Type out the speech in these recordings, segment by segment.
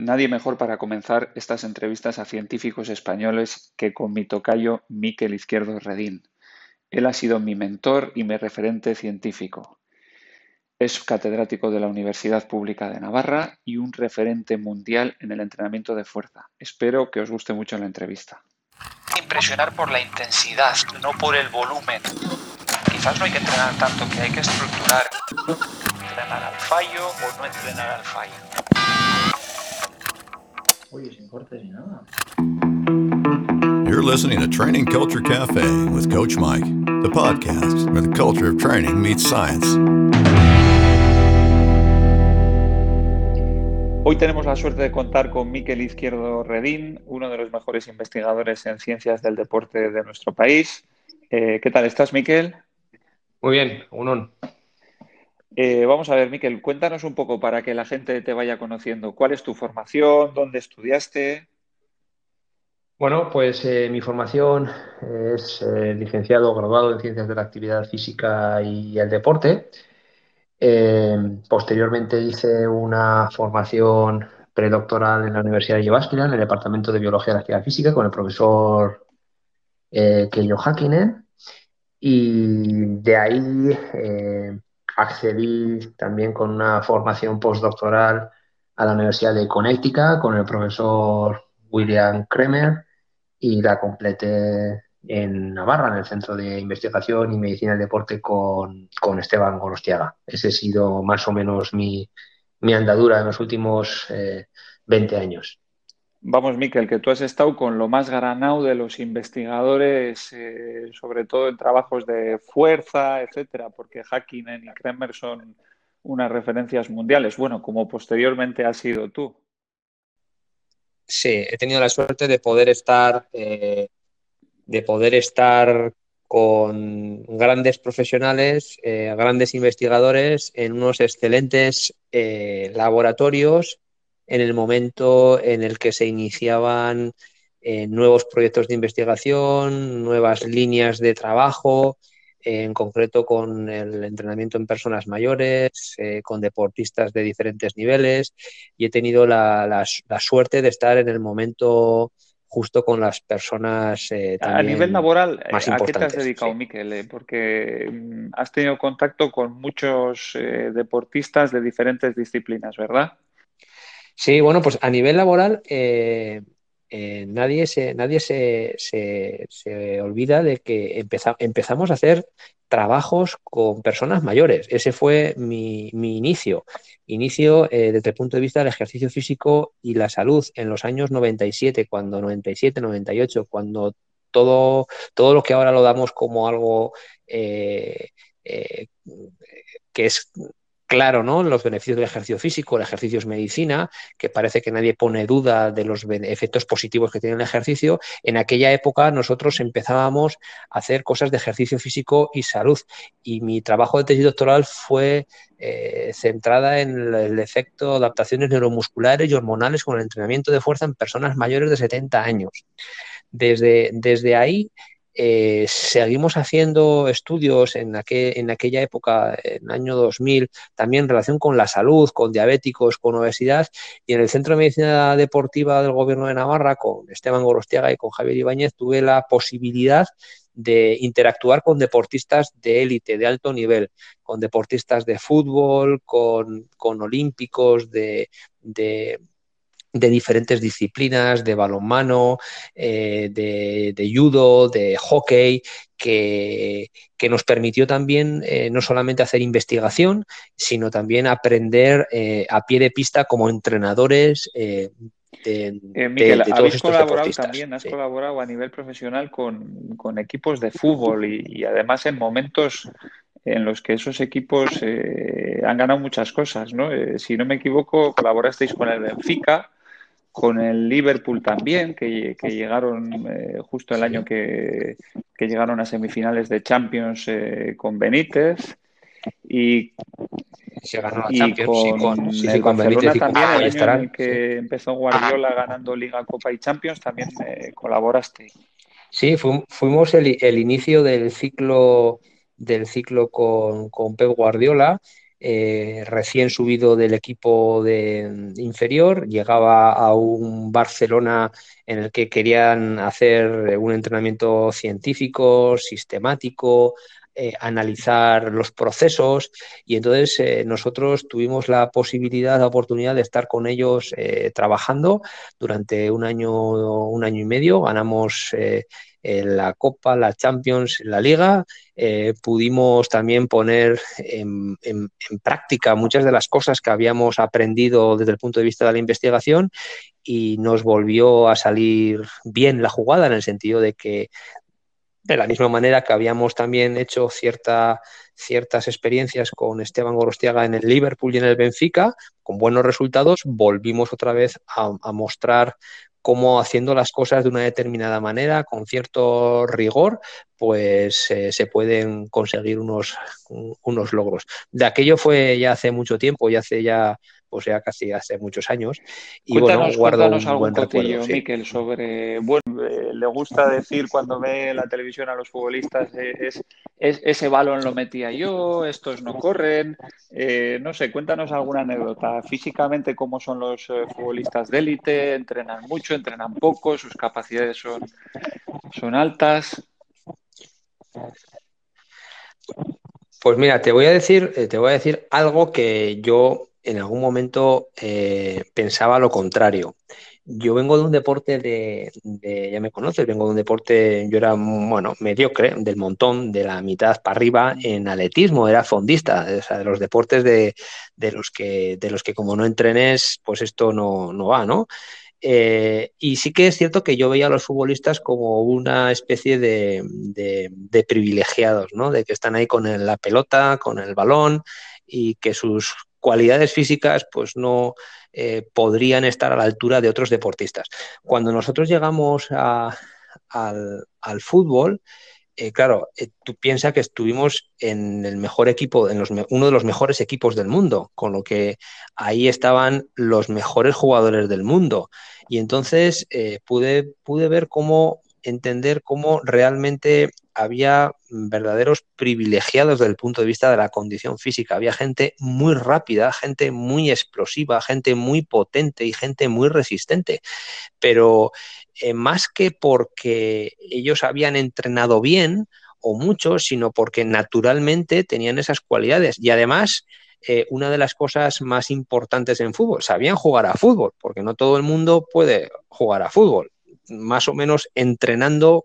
Nadie mejor para comenzar estas entrevistas a científicos españoles que con mi tocayo Miquel Izquierdo Redín. Él ha sido mi mentor y mi referente científico. Es catedrático de la Universidad Pública de Navarra y un referente mundial en el entrenamiento de fuerza. Espero que os guste mucho la entrevista. Impresionar por la intensidad, no por el volumen. Quizás no hay que entrenar tanto, que hay que estructurar. Entrenar al fallo o no entrenar al fallo. Oye, sin cortes ni nada. You're listening to Training Culture Cafe with Coach Mike, the podcast where the culture of training meets science. Hoy tenemos la suerte de contar con Miquel Izquierdo Redín, uno de los mejores investigadores en ciencias del deporte de nuestro país. Eh, ¿Qué tal estás, Miquel? Muy bien, un eh, vamos a ver, Miquel, cuéntanos un poco para que la gente te vaya conociendo. ¿Cuál es tu formación? ¿Dónde estudiaste? Bueno, pues eh, mi formación es eh, licenciado graduado en Ciencias de la Actividad Física y el Deporte. posteriormente hice una formación predoctoral en la Universidad de Jyväskylä en el Departamento de Biología de la Actividad Física con el profesor Keijo Hakkinen. Y de ahí accedí también con una formación postdoctoral a la Universidad de Connecticut con el profesor William Kremer y la completé en Navarra, en el Centro de Investigación y Medicina del Deporte con, Esteban Gorostiaga. Ese ha sido más o menos mi, andadura en los últimos 20 eh, años. Vamos, Miquel, que tú has estado con lo más granado de los investigadores, eh, sobre todo en trabajos de fuerza, etcétera, porque Hakkinen y Kremer son unas referencias mundiales. Bueno, como posteriormente has sido tú. Sí, he tenido la suerte de poder estar, eh, de poder estar con grandes profesionales, eh, grandes investigadores en unos excelentes laboratorios en el momento en el que se iniciaban eh, nuevos proyectos de investigación, nuevas líneas de trabajo, en concreto con el entrenamiento en personas mayores, eh, con deportistas de diferentes niveles y he tenido la, suerte de estar en el momento justo con las personas eh, A nivel laboral, ¿a qué te has dedicado, Miquel? Porque mm, has tenido contacto con muchos deportistas de diferentes disciplinas, ¿verdad? Sí, bueno, pues a nivel laboral eh, eh, nadie, se, nadie se, se, olvida de que empezamos a hacer trabajos con personas mayores. Ese fue mi, inicio. Inicio eh, desde el punto de vista del ejercicio físico y la salud en los años 97, cuando 97, 98, cuando todo, todo lo que ahora lo damos como algo que es claro, ¿no? Los beneficios del ejercicio físico, el ejercicio es medicina, que parece que nadie pone duda de los efectos positivos que tiene el ejercicio. En aquella época nosotros empezábamos a hacer cosas de ejercicio físico y salud. Y mi trabajo de tesis doctoral fue eh, centrada en el efecto de adaptaciones neuromusculares y hormonales con el entrenamiento de fuerza en personas mayores de 70 años. Desde, desde ahí eh, seguimos haciendo estudios en, aquella época, en el año 2000, también en relación con la salud, con diabéticos, con obesidad, y en el Centro de Medicina Deportiva del Gobierno de Navarra, con Esteban Gorostiaga y con Javier Ibáñez, tuve la posibilidad de interactuar con deportistas de élite, de alto nivel, con deportistas de fútbol, con, olímpicos, de diferentes disciplinas, de balonmano, eh, de, judo, de hockey, que, nos permitió también eh, no solamente hacer investigación, sino también aprender eh, a pie de pista como entrenadores. de, Miguel, habéis colaborado también, has colaborado a nivel profesional con, equipos de fútbol y, además en momentos en los que esos equipos han ganado muchas cosas, ¿no? si no me equivoco, colaborasteis con el Benfica, con el Liverpool también, que, llegaron eh, justo el año que, llegaron a semifinales de Champions eh, con Benítez. Y, con, el Barcelona también, el año en que empezó Guardiola ganando Liga, Copa y Champions, también eh, colaboraste. Sí, fuimos el, inicio del ciclo del ciclo con, con Pep Guardiola eh, recién subido del equipo de inferior, llegaba a un Barcelona en el que querían hacer un entrenamiento científico, sistemático, eh, analizar los procesos y entonces eh, nosotros tuvimos la posibilidad, la oportunidad de estar con ellos trabajando durante un año, un año y medio. Ganamos en la Copa, la Champions, la Liga, eh, pudimos también poner en, práctica muchas de las cosas que habíamos aprendido desde el punto de vista de la investigación y nos volvió a salir bien la jugada en el sentido de que de la misma manera que habíamos también hecho cierta, ciertas experiencias con Esteban Gorostiaga en el Liverpool y en el Benfica, con buenos resultados, volvimos otra vez a mostrar cómo haciendo las cosas de una determinada manera, con cierto rigor, pues eh, se pueden conseguir unos, unos logros. De aquello fue ya hace mucho tiempo, ya hace ya o sea, casi hace muchos años. Y bueno, guardo un algún buen Miquel, sobre, bueno, eh, le gusta decir cuando ve la televisión a los futbolistas, eh, es, ese balón lo metía yo, estos no corren, eh, no sé, cuéntanos alguna anécdota. Físicamente, ¿cómo son los futbolistas de élite? ¿Entrenan mucho, entrenan poco? ¿Sus capacidades son, son altas? Pues mira, te voy a decir, te voy a decir algo que yo en algún momento eh, pensaba lo contrario. Yo vengo de un deporte de, ya me conoces, vengo de un deporte, yo era, bueno, mediocre, del montón, de la mitad para arriba en atletismo, era fondista, o sea, de los deportes de, los que, de los que como no entrenes, pues esto no, va, ¿no? Eh, y sí que es cierto que yo veía a los futbolistas como una especie de, de, privilegiados, ¿no? De que están ahí con la pelota, con el balón y que sus cualidades físicas pues no eh, podrían estar a la altura de otros deportistas. Cuando nosotros llegamos al, fútbol, eh, claro, eh, tú piensas que estuvimos en el mejor equipo, en uno de los mejores equipos del mundo, con lo que ahí estaban los mejores jugadores del mundo. Y entonces pude, pude ver cómo entender cómo realmente había verdaderos privilegiados desde el punto de vista de la condición física. Había gente muy rápida, gente muy explosiva, gente muy potente y gente muy resistente. Pero eh, más que porque ellos habían entrenado bien o mucho, sino porque naturalmente tenían esas cualidades. Y además, eh, una de las cosas más importantes en fútbol, sabían jugar a fútbol, porque no todo el mundo puede jugar a fútbol más o menos entrenando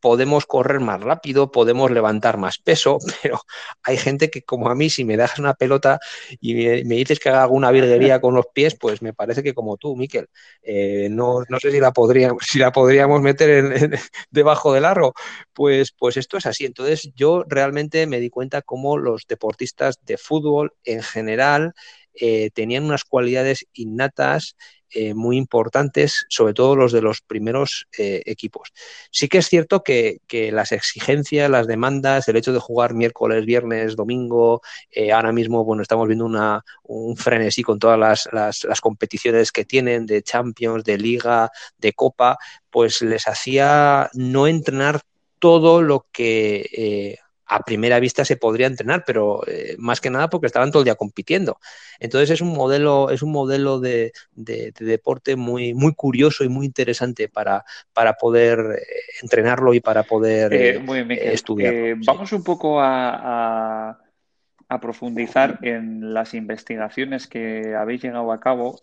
podemos correr más rápido, podemos levantar más peso, pero hay gente que como a mí, si me das una pelota y me, dices que haga alguna virguería con los pies, pues me parece que como tú, Miquel, eh, no, sé si la, podríamos, si la podríamos meter debajo del aro, pues, pues esto es así. Entonces yo realmente me di cuenta cómo los deportistas de fútbol en general eh, tenían unas cualidades innatas eh, muy importantes, sobre todo los de los primeros eh, equipos. Sí que es cierto que, las exigencias, las demandas, el hecho de jugar miércoles, viernes, domingo, eh, ahora mismo bueno, estamos viendo un frenesí con todas las, las, competiciones que tienen de Champions, de Liga, de Copa, pues les hacía no entrenar todo lo que a primera vista se podría entrenar, pero eh, más que nada porque estaban todo el día compitiendo. Entonces es un modelo, es un modelo de, deporte muy, muy curioso y muy interesante para, para poder eh, entrenarlo y para poder eh, estudiar. Vamos un poco a, a, profundizar en las investigaciones que habéis llegado a cabo.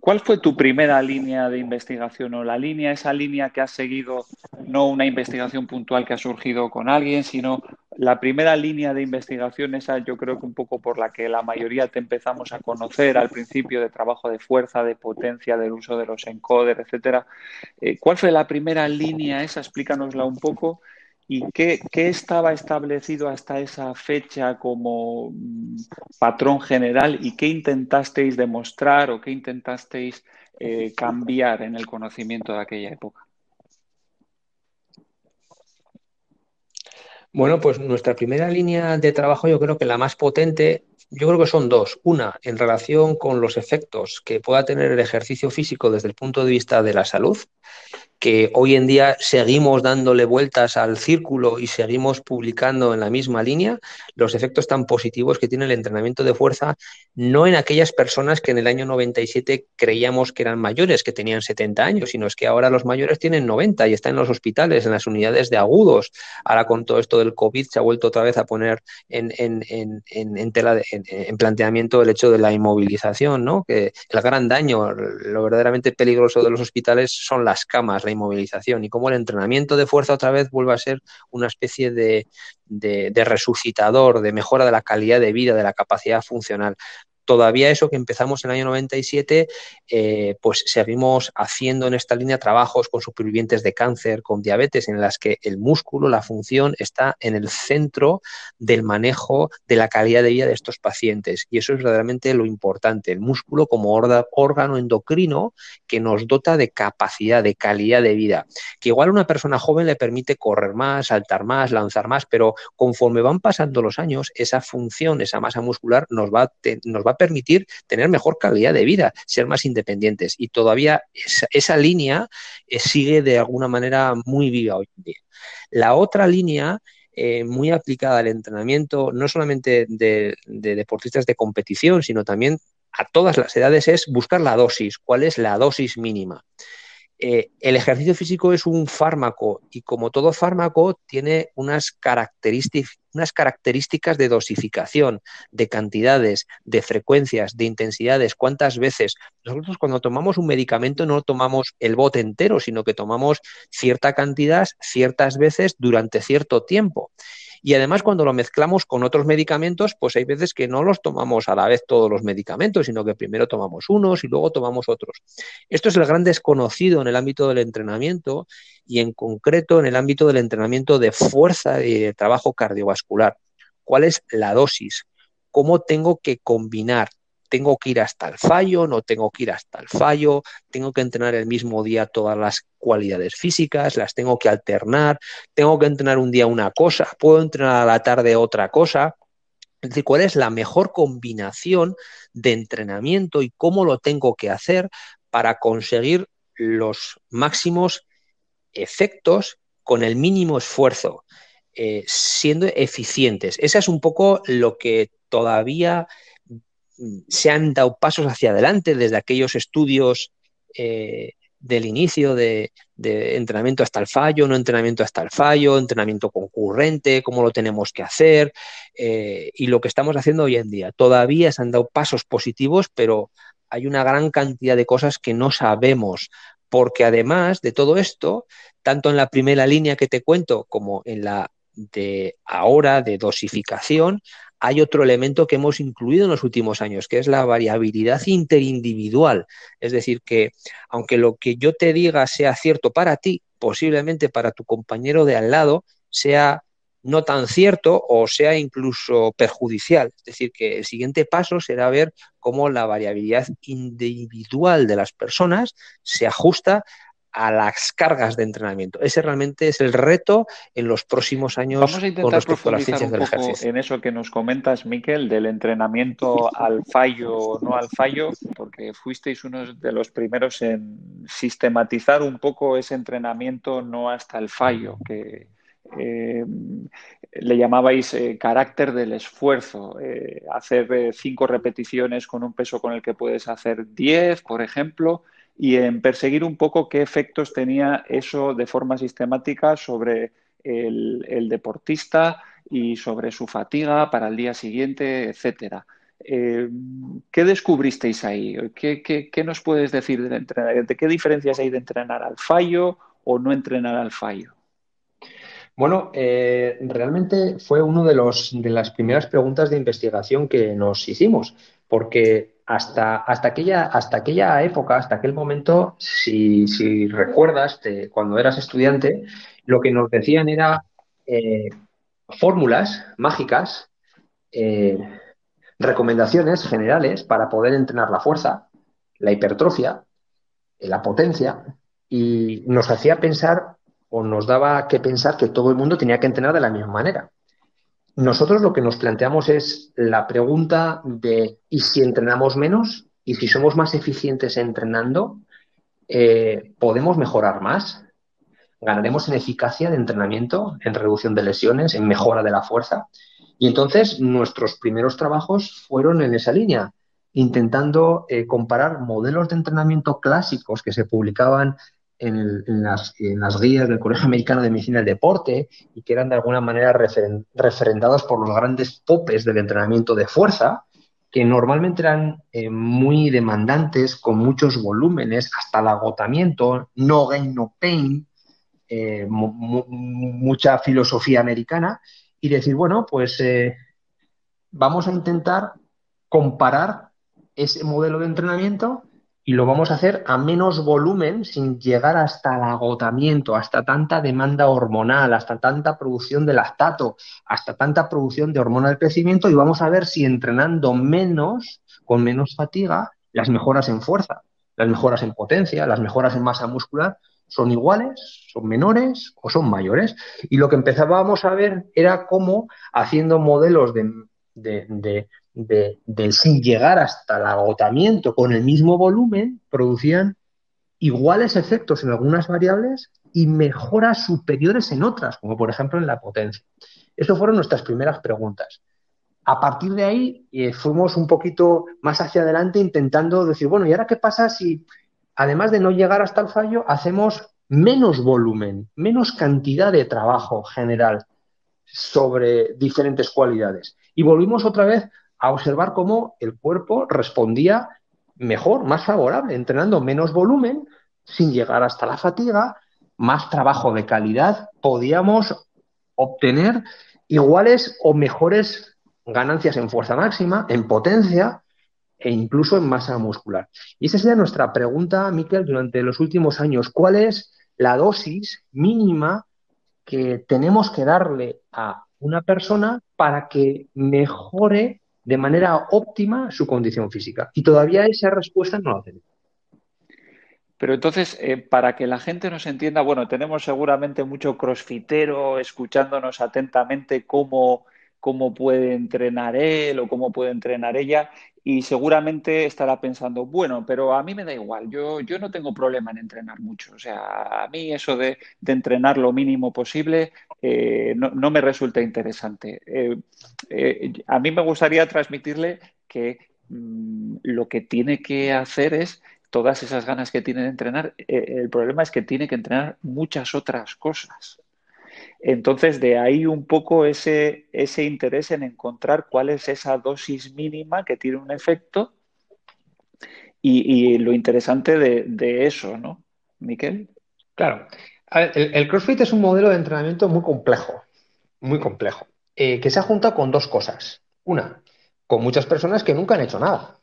¿Cuál fue tu primera línea de investigación o la línea, esa línea que has seguido, no una investigación puntual que ha surgido con alguien, sino la primera línea de investigación, esa yo creo que un poco por la que la mayoría te empezamos a conocer al principio de trabajo de fuerza, de potencia, del uso de los encoders, etcétera. Eh, ¿Cuál fue la primera línea esa? Explícanosla un poco ¿Y qué, estaba establecido hasta esa fecha como mm, patrón general y qué intentasteis demostrar o qué intentasteis eh, cambiar en el conocimiento de aquella época? Bueno, pues nuestra primera línea de trabajo yo creo que la más potente, yo creo que son dos. Una, en relación con los efectos que pueda tener el ejercicio físico desde el punto de vista de la salud que hoy en día seguimos dándole vueltas al círculo y seguimos publicando en la misma línea los efectos tan positivos que tiene el entrenamiento de fuerza, no en aquellas personas que en el año 97 creíamos que eran mayores, que tenían 70 años, sino es que ahora los mayores tienen 90 y están en los hospitales, en las unidades de agudos. Ahora con todo esto del COVID se ha vuelto otra vez a poner en, en, tela en, planteamiento el hecho de la inmovilización, ¿no? que el gran daño, lo verdaderamente peligroso de los hospitales son las camas, la inmovilización y cómo el entrenamiento de fuerza otra vez vuelve a ser una especie de, de resucitador, de mejora de la calidad de vida, de la capacidad funcional todavía eso que empezamos en el año 97, eh, pues seguimos haciendo en esta línea trabajos con supervivientes de cáncer, con diabetes, en las que el músculo, la función, está en el centro del manejo de la calidad de vida de estos pacientes. Y eso es verdaderamente lo importante, el músculo como órgano endocrino que nos dota de capacidad, de calidad de vida, que igual a una persona joven le permite correr más, saltar más, lanzar más, pero conforme van pasando los años, esa función, esa masa muscular nos va, nos va permitir tener mejor calidad de vida, ser más independientes. Y todavía esa, línea eh, sigue de alguna manera muy viva hoy en día. La otra línea eh, muy aplicada al entrenamiento, no solamente de, deportistas de competición, sino también a todas las edades, es buscar la dosis, cuál es la dosis mínima. Eh, el ejercicio físico es un fármaco y como todo fármaco tiene unas características, unas características de dosificación, de cantidades, de frecuencias, de intensidades, cuántas veces. Nosotros cuando tomamos un medicamento no tomamos el bote entero, sino que tomamos cierta cantidad ciertas veces durante cierto tiempo. Y además cuando lo mezclamos con otros medicamentos, pues hay veces que no los tomamos a la vez todos los medicamentos, sino que primero tomamos unos y luego tomamos otros. Esto es el gran desconocido en el ámbito del entrenamiento y en concreto en el ámbito del entrenamiento de fuerza y de trabajo cardiovascular. ¿Cuál es la dosis? ¿Cómo tengo que combinar tengo que ir hasta el fallo, no tengo que ir hasta el fallo, tengo que entrenar el mismo día todas las cualidades físicas, las tengo que alternar, tengo que entrenar un día una cosa, puedo entrenar a la tarde otra cosa. Es decir, cuál es la mejor combinación de entrenamiento y cómo lo tengo que hacer para conseguir los máximos efectos con el mínimo esfuerzo, eh, siendo eficientes. Esa es un poco lo que todavía se han dado pasos hacia adelante desde aquellos estudios eh, del inicio de, entrenamiento hasta el fallo, no entrenamiento hasta el fallo, entrenamiento concurrente, cómo lo tenemos que hacer eh, y lo que estamos haciendo hoy en día. Todavía se han dado pasos positivos, pero hay una gran cantidad de cosas que no sabemos, porque además de todo esto, tanto en la primera línea que te cuento como en la de ahora de dosificación, hay otro elemento que hemos incluido en los últimos años, que es la variabilidad interindividual. Es decir, que aunque lo que yo te diga sea cierto para ti, posiblemente para tu compañero de al lado sea no tan cierto o sea incluso perjudicial. Es decir, que el siguiente paso será ver cómo la variabilidad individual de las personas se ajusta a las cargas de entrenamiento. Ese realmente es el reto en los próximos años Vamos a intentar profundizar un poco en eso que nos comentas, Miquel, del entrenamiento al fallo o no al fallo, porque fuisteis uno de los primeros en sistematizar un poco ese entrenamiento no hasta el fallo, que eh, le llamabais eh, carácter del esfuerzo, eh, hacer cinco repeticiones con un peso con el que puedes hacer diez, por ejemplo, y en perseguir un poco qué efectos tenía eso de forma sistemática sobre el, deportista y sobre su fatiga para el día siguiente, etcétera. Eh, ¿Qué descubristeis ahí? ¿Qué, nos puedes decir de entrenar? ¿De qué diferencias hay de entrenar al fallo o no entrenar al fallo? Bueno, eh, realmente fue una de, de las primeras preguntas de investigación que nos hicimos, porque hasta, hasta, aquella, hasta aquella época, hasta aquel momento, si, si recuerdas, cuando eras estudiante, lo que nos decían era eh, fórmulas mágicas, eh, recomendaciones generales para poder entrenar la fuerza, la hipertrofia, la potencia, y nos hacía pensar o nos daba que pensar que todo el mundo tenía que entrenar de la misma manera. Nosotros lo que nos planteamos es la pregunta de ¿y si entrenamos menos? ¿Y si somos más eficientes entrenando? Eh, ¿Podemos mejorar más? ganaremos en eficacia de entrenamiento, en reducción de lesiones, en mejora de la fuerza. Y entonces nuestros primeros trabajos fueron en esa línea, intentando eh, comparar modelos de entrenamiento clásicos que se publicaban en, las, guías del Colegio Americano de Medicina del Deporte y que eran de alguna manera referendados por los grandes popes del entrenamiento de fuerza, que normalmente eran eh, muy demandantes, con muchos volúmenes, hasta el agotamiento, no gain, no pain, eh, mucha filosofía americana, y decir, bueno, pues eh, vamos a intentar comparar ese modelo de entrenamiento y lo vamos a hacer a menos volumen sin llegar hasta el agotamiento, hasta tanta demanda hormonal, hasta tanta producción de lactato, hasta tanta producción de hormona del crecimiento y vamos a ver si entrenando menos, con menos fatiga, las mejoras en fuerza, las mejoras en potencia, las mejoras en masa muscular son iguales, son menores o son mayores. Y lo que empezábamos a ver era cómo haciendo modelos de, de, de, sin llegar hasta el agotamiento con el mismo volumen, producían iguales efectos en algunas variables y mejoras superiores en otras, como por ejemplo en la potencia. Estas fueron nuestras primeras preguntas. A partir de ahí eh, fuimos un poquito más hacia adelante intentando decir, bueno, ¿y ahora qué pasa si, además de no llegar hasta el fallo, hacemos menos volumen, menos cantidad de trabajo general sobre diferentes cualidades? Y volvimos otra vez a observar cómo el cuerpo respondía mejor, más favorable, entrenando menos volumen, sin llegar hasta la fatiga, más trabajo de calidad, podíamos obtener iguales o mejores ganancias en fuerza máxima, en potencia e incluso en masa muscular. Y esa sería nuestra pregunta, Miquel, durante los últimos años. ¿Cuál es la dosis mínima que tenemos que darle a una persona para que mejore de manera óptima su condición física. Y todavía esa respuesta no la tenemos. Pero entonces, eh, para que la gente nos entienda, bueno, tenemos seguramente mucho crossfitero escuchándonos atentamente cómo, cómo puede entrenar él o cómo puede entrenar ella y seguramente estará pensando, bueno, pero a mí me da igual, yo, yo no tengo problema en entrenar mucho. O sea, a mí eso de, entrenar lo mínimo posible eh, no, me resulta interesante. Eh, eh, a mí me gustaría transmitirle que mm, lo que tiene que hacer es todas esas ganas que tiene de entrenar, el problema es que tiene que entrenar muchas otras cosas. Entonces, de ahí un poco ese, interés en encontrar cuál es esa dosis mínima que tiene un efecto y, lo interesante de, eso, ¿no, Miquel? Claro. el, CrossFit es un modelo de entrenamiento muy complejo, muy complejo, eh, que se ha juntado con dos cosas. Una, con muchas personas que nunca han hecho nada.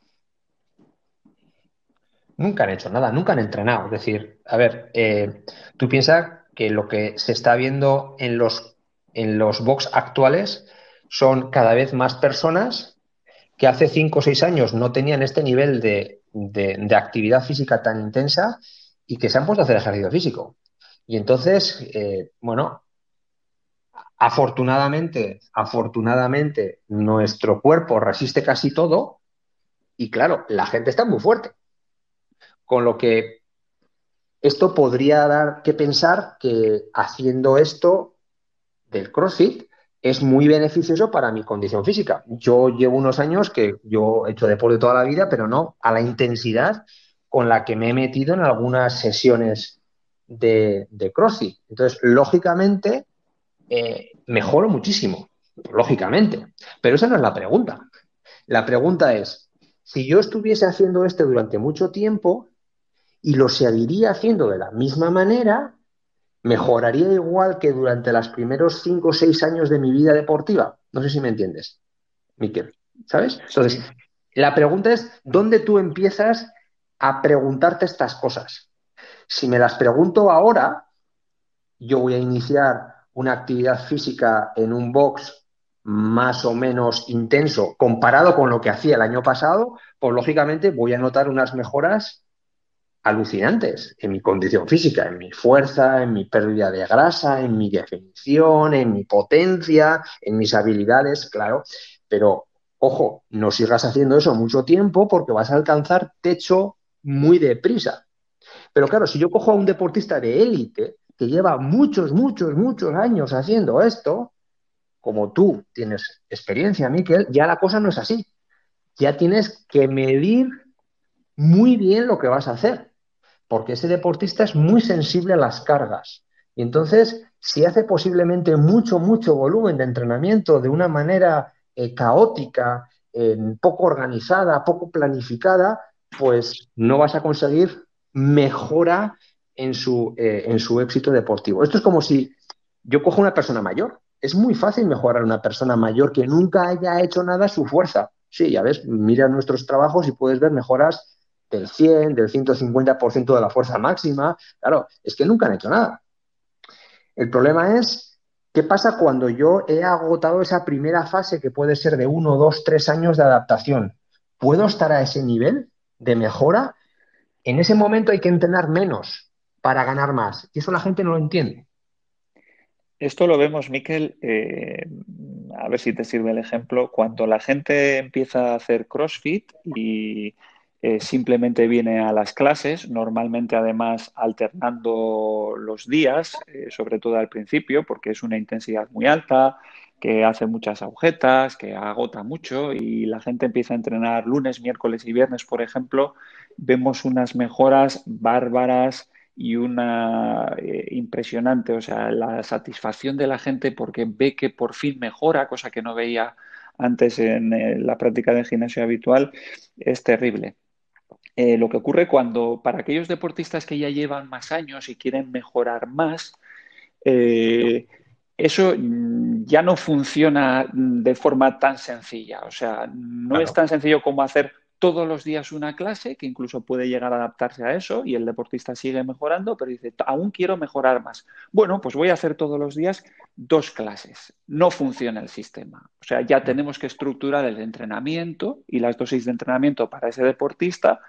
Nunca han hecho nada, nunca han entrenado. Es decir, a ver, eh, tú piensas que lo que se está viendo en los, en los box actuales son cada vez más personas que hace cinco o seis años no tenían este nivel de, actividad física tan intensa y que se han puesto a hacer ejercicio físico. Y entonces, eh, bueno, afortunadamente, afortunadamente, nuestro cuerpo resiste casi todo y claro, la gente está muy fuerte. Con lo que esto podría dar que pensar que haciendo esto del CrossFit es muy beneficioso para mi condición física. Yo llevo unos años que yo he hecho deporte toda la vida, pero no a la intensidad con la que me he metido en algunas sesiones de, CrossFit. Entonces, lógicamente, eh, mejoro muchísimo, lógicamente. Pero esa no es la pregunta. La pregunta es, si yo estuviese haciendo esto durante mucho tiempo, y lo seguiría haciendo de la misma manera, mejoraría igual que durante los primeros cinco o seis años de mi vida deportiva. No sé si me entiendes, Miquel. ¿Sabes? Entonces, la pregunta es, ¿dónde tú empiezas a preguntarte estas cosas? Si me las pregunto ahora, yo voy a iniciar una actividad física en un box más o menos intenso comparado con lo que hacía el año pasado, pues lógicamente voy a notar unas mejoras alucinantes en mi condición física, en mi fuerza, en mi pérdida de grasa, en mi definición, en mi potencia, en mis habilidades, claro, pero ojo, no sigas haciendo eso mucho tiempo porque vas a alcanzar techo muy deprisa. Pero claro, si yo cojo a un deportista de élite, que lleva muchos, muchos, muchos años haciendo esto, como tú tienes experiencia, Miquel, ya la cosa no es así. Ya tienes que medir muy bien lo que vas a hacer, porque ese deportista es muy sensible a las cargas. Y entonces, si hace posiblemente mucho, mucho volumen de entrenamiento de una manera eh, caótica, poco organizada, poco planificada, pues no vas a conseguir mejora en su, eh, en su éxito deportivo. Esto es como si yo cojo una persona mayor. Es muy fácil mejorar a una persona mayor que nunca haya hecho nada su fuerza. Sí, ya ves, mira nuestros trabajos y puedes ver mejoras del 100, del 150% de la fuerza máxima. Claro, es que nunca han hecho nada. El problema es, ¿qué pasa cuando yo he agotado esa primera fase que puede ser de uno, dos, tres años de adaptación? ¿Puedo estar a ese nivel de mejora? En ese momento hay que entrenar menos para ganar más. Y eso la gente no lo entiende. Esto lo vemos, Miquel, eh, a ver si te sirve el ejemplo, cuando la gente empieza a hacer CrossFit y eh, simplemente viene a las clases, normalmente además alternando los días, eh, sobre todo al principio, porque es una intensidad muy alta, que hace muchas agujetas, que agota mucho y la gente empieza a entrenar lunes, miércoles y viernes, por ejemplo, vemos unas mejoras bárbaras y una eh, impresionante, o sea, la satisfacción de la gente porque ve que por fin mejora, cosa que no veía antes en la práctica del gimnasio habitual, es terrible. Eh, lo que ocurre cuando para aquellos deportistas que ya llevan más años y quieren mejorar más, eh, eso mm, ya no funciona de forma tan sencilla. O sea, no es tan sencillo como hacer todos los días una clase, que incluso puede llegar a adaptarse a eso y el deportista sigue mejorando, pero dice, aún quiero mejorar más. Bueno, pues voy a hacer todos los días dos clases. No funciona el sistema. O sea, ya tenemos que estructurar el entrenamiento y las dosis de entrenamiento para ese deportista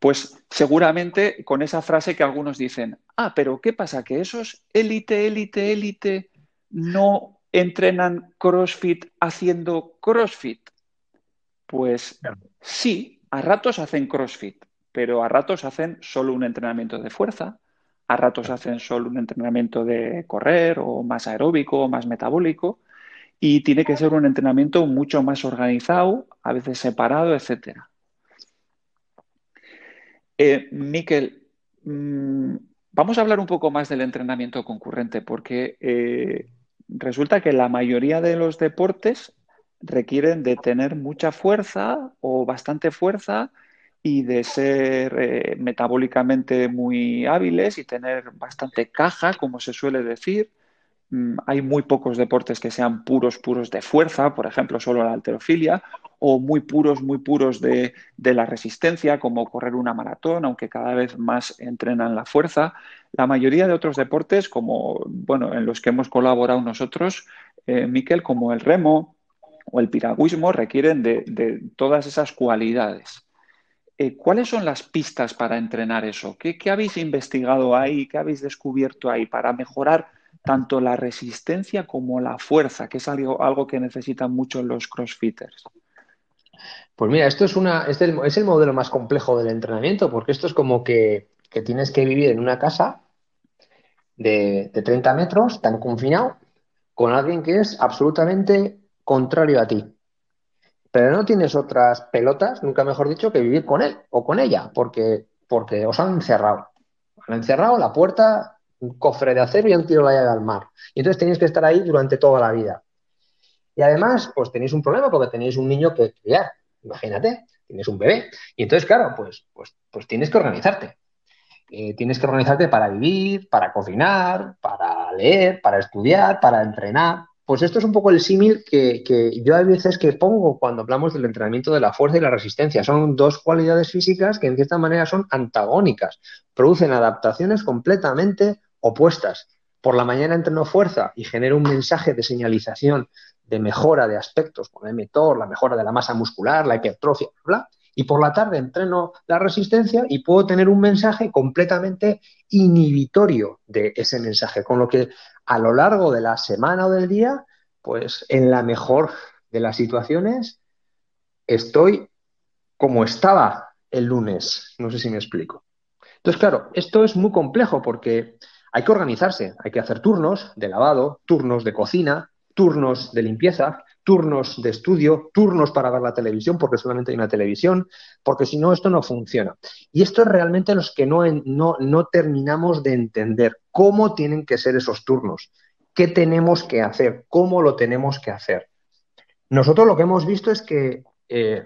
pues seguramente con esa frase que algunos dicen, ah, pero ¿qué pasa? Que esos élite, élite, élite no entrenan CrossFit haciendo CrossFit. Pues sí, a ratos hacen CrossFit, pero a ratos hacen solo un entrenamiento de fuerza, a ratos hacen solo un entrenamiento de correr o más aeróbico o más metabólico y tiene que ser un entrenamiento mucho más organizado, a veces separado, etcétera. Eh, Miquel, mm, vamos a hablar un poco más del entrenamiento concurrente, porque eh, resulta que la mayoría de los deportes requieren de tener mucha fuerza o bastante fuerza y de ser eh, metabólicamente muy hábiles y tener bastante caja, como se suele decir. Mm, hay muy pocos deportes que sean puros, puros de fuerza, por ejemplo, solo la alterofilia, o muy puros, muy puros de, la resistencia, como correr una maratón, aunque cada vez más entrenan la fuerza. La mayoría de otros deportes, como bueno, en los que hemos colaborado nosotros, eh, Miquel, como el remo o el piragüismo, requieren de, todas esas cualidades. Eh, ¿Cuáles son las pistas para entrenar eso? ¿Qué, ¿Qué habéis investigado ahí? ¿Qué habéis descubierto ahí para mejorar tanto la resistencia como la fuerza, que es algo, algo que necesitan mucho los crossfitters. Pues mira, esto es, una, es, el, es el modelo más complejo del entrenamiento, porque esto es como que, tienes que vivir en una casa de, de 30 metros, tan confinado, con alguien que es absolutamente contrario a ti. Pero no tienes otras pelotas, nunca mejor dicho, que vivir con él o con ella, porque, porque os han encerrado. Han encerrado la puerta un cofre de acero y un tiro la llave al mar. Y entonces tenéis que estar ahí durante toda la vida. Y además, pues tenéis un problema porque tenéis un niño que criar. Imagínate, tienes un bebé. Y entonces, claro, pues, pues, pues tienes que organizarte. Eh, tienes que organizarte para vivir, para cocinar, para leer, para estudiar, para entrenar. Pues esto es un poco el símil que, que, yo a veces que pongo cuando hablamos del entrenamiento de la fuerza y la resistencia. Son dos cualidades físicas que en cierta manera son antagónicas. Producen adaptaciones completamente opuestas. Por la mañana entreno fuerza y genero un mensaje de señalización de mejora de aspectos como el mTOR, la mejora de la masa muscular, la hipertrofia, bla, y por la tarde entreno la resistencia y puedo tener un mensaje completamente inhibitorio de ese mensaje, con lo que a lo largo de la semana o del día, pues en la mejor de las situaciones estoy como estaba el lunes, no sé si me explico. Entonces, claro, esto es muy complejo porque hay que organizarse, hay que hacer turnos de lavado, turnos de cocina, turnos de limpieza, turnos de estudio, turnos para ver la televisión, porque solamente hay una televisión, porque si no, esto no funciona. Y esto es realmente los que no, no, no terminamos de entender cómo tienen que ser esos turnos, qué tenemos que hacer, cómo lo tenemos que hacer. Nosotros lo que hemos visto es que eh,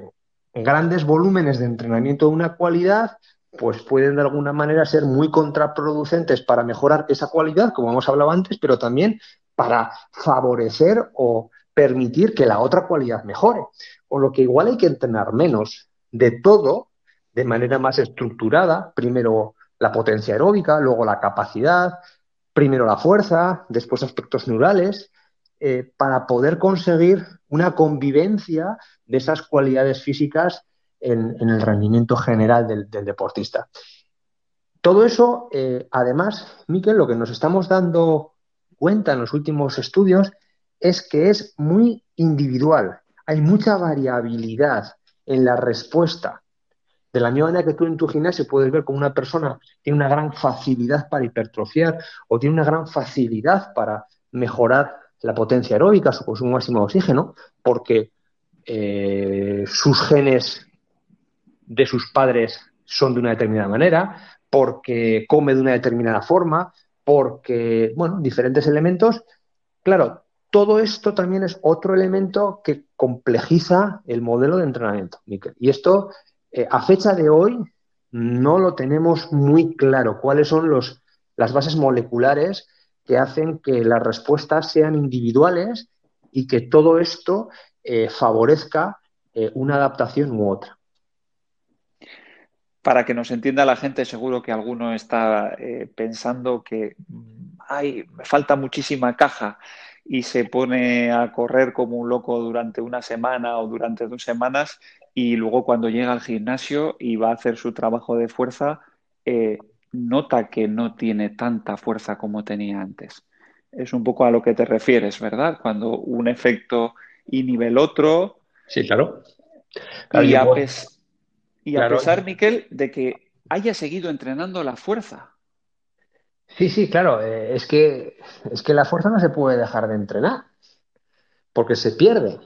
grandes volúmenes de entrenamiento de una cualidad pues pueden de alguna manera ser muy contraproducentes para mejorar esa cualidad, como hemos hablado antes, pero también para favorecer o permitir que la otra cualidad mejore. Con lo que igual hay que entrenar menos de todo de manera más estructurada, primero la potencia aeróbica, luego la capacidad, primero la fuerza, después aspectos neurales, eh, para poder conseguir una convivencia de esas cualidades físicas en, el rendimiento general del, deportista. Todo eso, eh, además, Miquel, lo que nos estamos dando cuenta en los últimos estudios es que es muy individual. Hay mucha variabilidad en la respuesta. De la misma manera que tú en tu gimnasio puedes ver cómo una persona tiene una gran facilidad para hipertrofiar o tiene una gran facilidad para mejorar la potencia aeróbica, su consumo máximo de oxígeno, porque eh, sus genes de sus padres son de una determinada manera, porque come de una determinada forma, porque, bueno, diferentes elementos. Claro, todo esto también es otro elemento que complejiza el modelo de entrenamiento, Y esto, eh, a fecha de hoy, no lo tenemos muy claro, cuáles son los, las bases moleculares que hacen que las respuestas sean individuales y que todo esto eh, favorezca eh, una adaptación u otra. Para que nos entienda la gente, seguro que alguno está pensando que hay, me falta muchísima caja y se pone a correr como un loco durante una semana o durante dos semanas y luego cuando llega al gimnasio y va a hacer su trabajo de fuerza, eh, nota que no tiene tanta fuerza como tenía antes. Es un poco a lo que te refieres, ¿verdad? Cuando un efecto inhibe el otro. Sí, claro. y, a, y a pesar, Miquel, de que haya seguido entrenando la fuerza. Sí, sí, claro. Eh, es que, es que la fuerza no se puede dejar de entrenar, porque se pierde.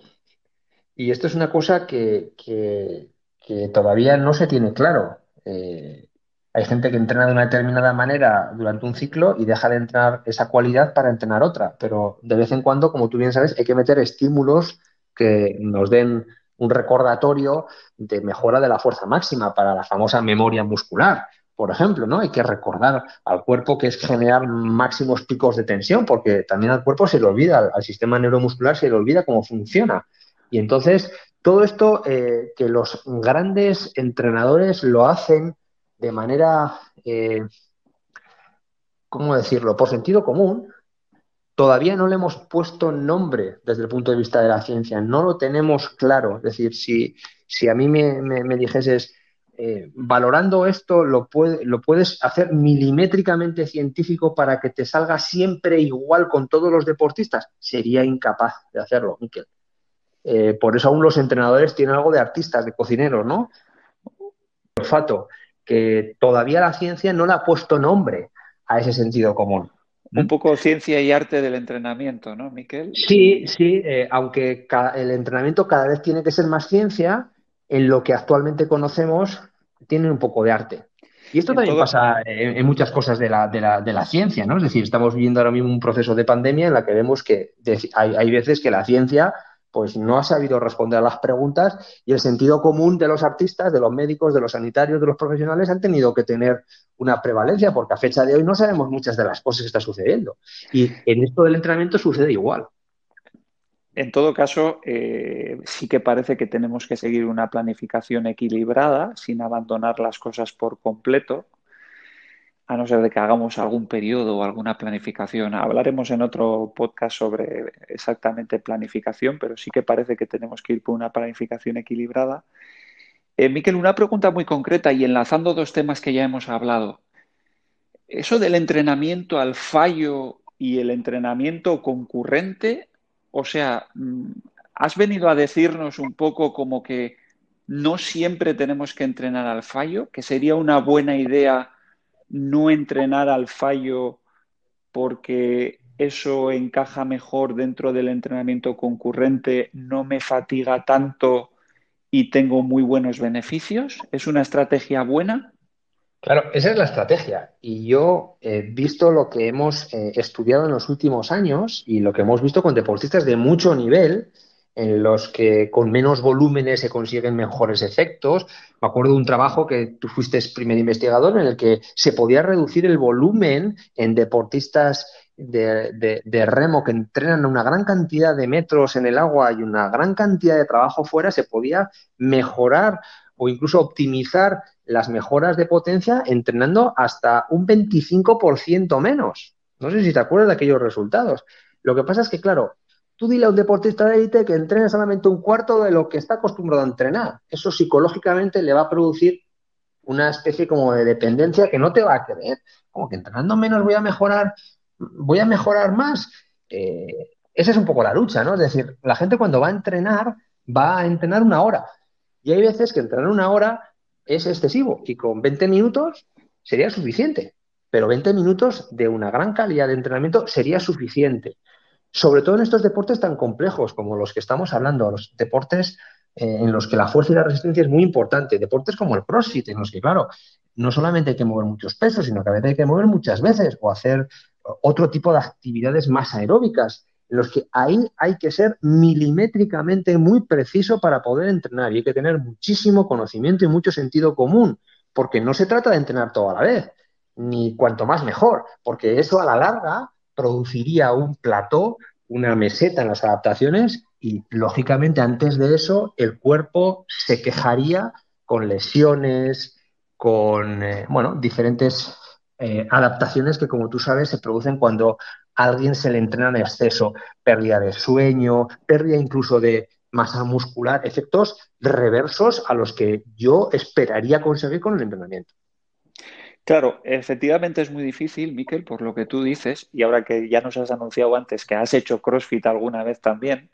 Y esto es una cosa que, que, todavía no se tiene claro. Eh, hay gente que entrena de una determinada manera durante un ciclo y deja de entrenar esa cualidad para entrenar otra. Pero de vez en cuando, como tú bien sabes, hay que meter estímulos que nos den un recordatorio de mejora de la fuerza máxima para la famosa memoria muscular por ejemplo, ¿no? Hay que recordar al cuerpo que es generar máximos picos de tensión, porque también al cuerpo se le olvida, al, sistema neuromuscular se le olvida cómo funciona. Y entonces, todo esto eh, que los grandes entrenadores lo hacen de manera, eh, ¿cómo decirlo?, por sentido común, todavía no le hemos puesto nombre desde el punto de vista de la ciencia, no lo tenemos claro. Es decir, si, si a mí me, me, dijeses, eh, valorando esto, lo, lo puedes hacer milimétricamente científico para que te salga siempre igual con todos los deportistas. Sería incapaz de hacerlo, Miquel. Eh, por eso aún los entrenadores tienen algo de artistas, de cocineros, ¿no? Olfato, que todavía la ciencia no le ha puesto nombre a ese sentido común. Un poco ciencia y arte del entrenamiento, ¿no, Miquel? Sí, sí, eh, aunque el entrenamiento cada vez tiene que ser más ciencia, en lo que actualmente conocemos tienen un poco de arte. Y esto también pasa en, muchas cosas de la, de, la, de la, ciencia, ¿no? Es decir, estamos viviendo ahora mismo un proceso de pandemia en la que vemos que hay, hay, veces que la ciencia pues no ha sabido responder a las preguntas y el sentido común de los artistas, de los médicos, de los sanitarios, de los profesionales han tenido que tener una prevalencia porque a fecha de hoy no sabemos muchas de las cosas que están sucediendo. Y en esto del entrenamiento sucede igual. En todo caso, eh, sí que parece que tenemos que seguir una planificación equilibrada sin abandonar las cosas por completo, a no ser de que hagamos algún periodo o alguna planificación. Hablaremos en otro podcast sobre exactamente planificación, pero sí que parece que tenemos que ir por una planificación equilibrada. Eh, Miquel, una pregunta muy concreta y enlazando dos temas que ya hemos hablado. Eso del entrenamiento al fallo y el entrenamiento concurrente, o sea, mm, has venido a decirnos un poco como que no siempre tenemos que entrenar al fallo, que sería una buena idea no entrenar al fallo porque eso encaja mejor dentro del entrenamiento concurrente, no me fatiga tanto y tengo muy buenos beneficios? ¿Es una estrategia buena? Claro, esa es la estrategia. Y yo he visto lo que hemos eh, estudiado en los últimos años y lo que hemos visto con deportistas de mucho nivel, en los que con menos volúmenes se consiguen mejores efectos. Me acuerdo de un trabajo que tú fuiste primer investigador en el que se podía reducir el volumen en deportistas de, de, remo que entrenan una gran cantidad de metros en el agua y una gran cantidad de trabajo fuera, se podía mejorar o incluso optimizar las mejoras de potencia entrenando hasta un 25% menos. No sé si te acuerdas de aquellos resultados. Lo que pasa es que, claro, tú dile a un deportista de élite que entrene solamente un cuarto de lo que está acostumbrado a entrenar. Eso psicológicamente le va a producir una especie como de dependencia que no te va a creer. Como que entrenando menos voy a mejorar, voy a mejorar más. Eh, esa es un poco la lucha, ¿no? Es decir, la gente cuando va a entrenar, va a entrenar una hora. Y hay veces que entrenar una hora es excesivo y con 20 minutos sería suficiente. Pero 20 minutos de una gran calidad de entrenamiento sería suficiente. Sobre todo en estos deportes tan complejos como los que estamos hablando, los deportes eh, en los que la fuerza y la resistencia es muy importante, deportes como el CrossFit, en los que, claro, no solamente hay que mover muchos pesos, sino que a veces hay que mover muchas veces o hacer otro tipo de actividades más aeróbicas en los que ahí hay que ser milimétricamente muy preciso para poder entrenar. Y hay que tener muchísimo conocimiento y mucho sentido común, porque no se trata de entrenar todo a la vez, ni cuanto más mejor, porque eso a la larga produciría un plató, una meseta en las adaptaciones y lógicamente antes de eso el cuerpo se quejaría con lesiones, con eh, bueno, diferentes eh, adaptaciones que como tú sabes se producen cuando alguien se le entrena en exceso, pérdida de sueño, pérdida incluso de masa muscular, efectos reversos a los que yo esperaría conseguir con el entrenamiento. Claro, efectivamente es muy difícil, Miquel, por lo que tú dices, y ahora que ya nos has anunciado antes que has hecho CrossFit alguna vez también.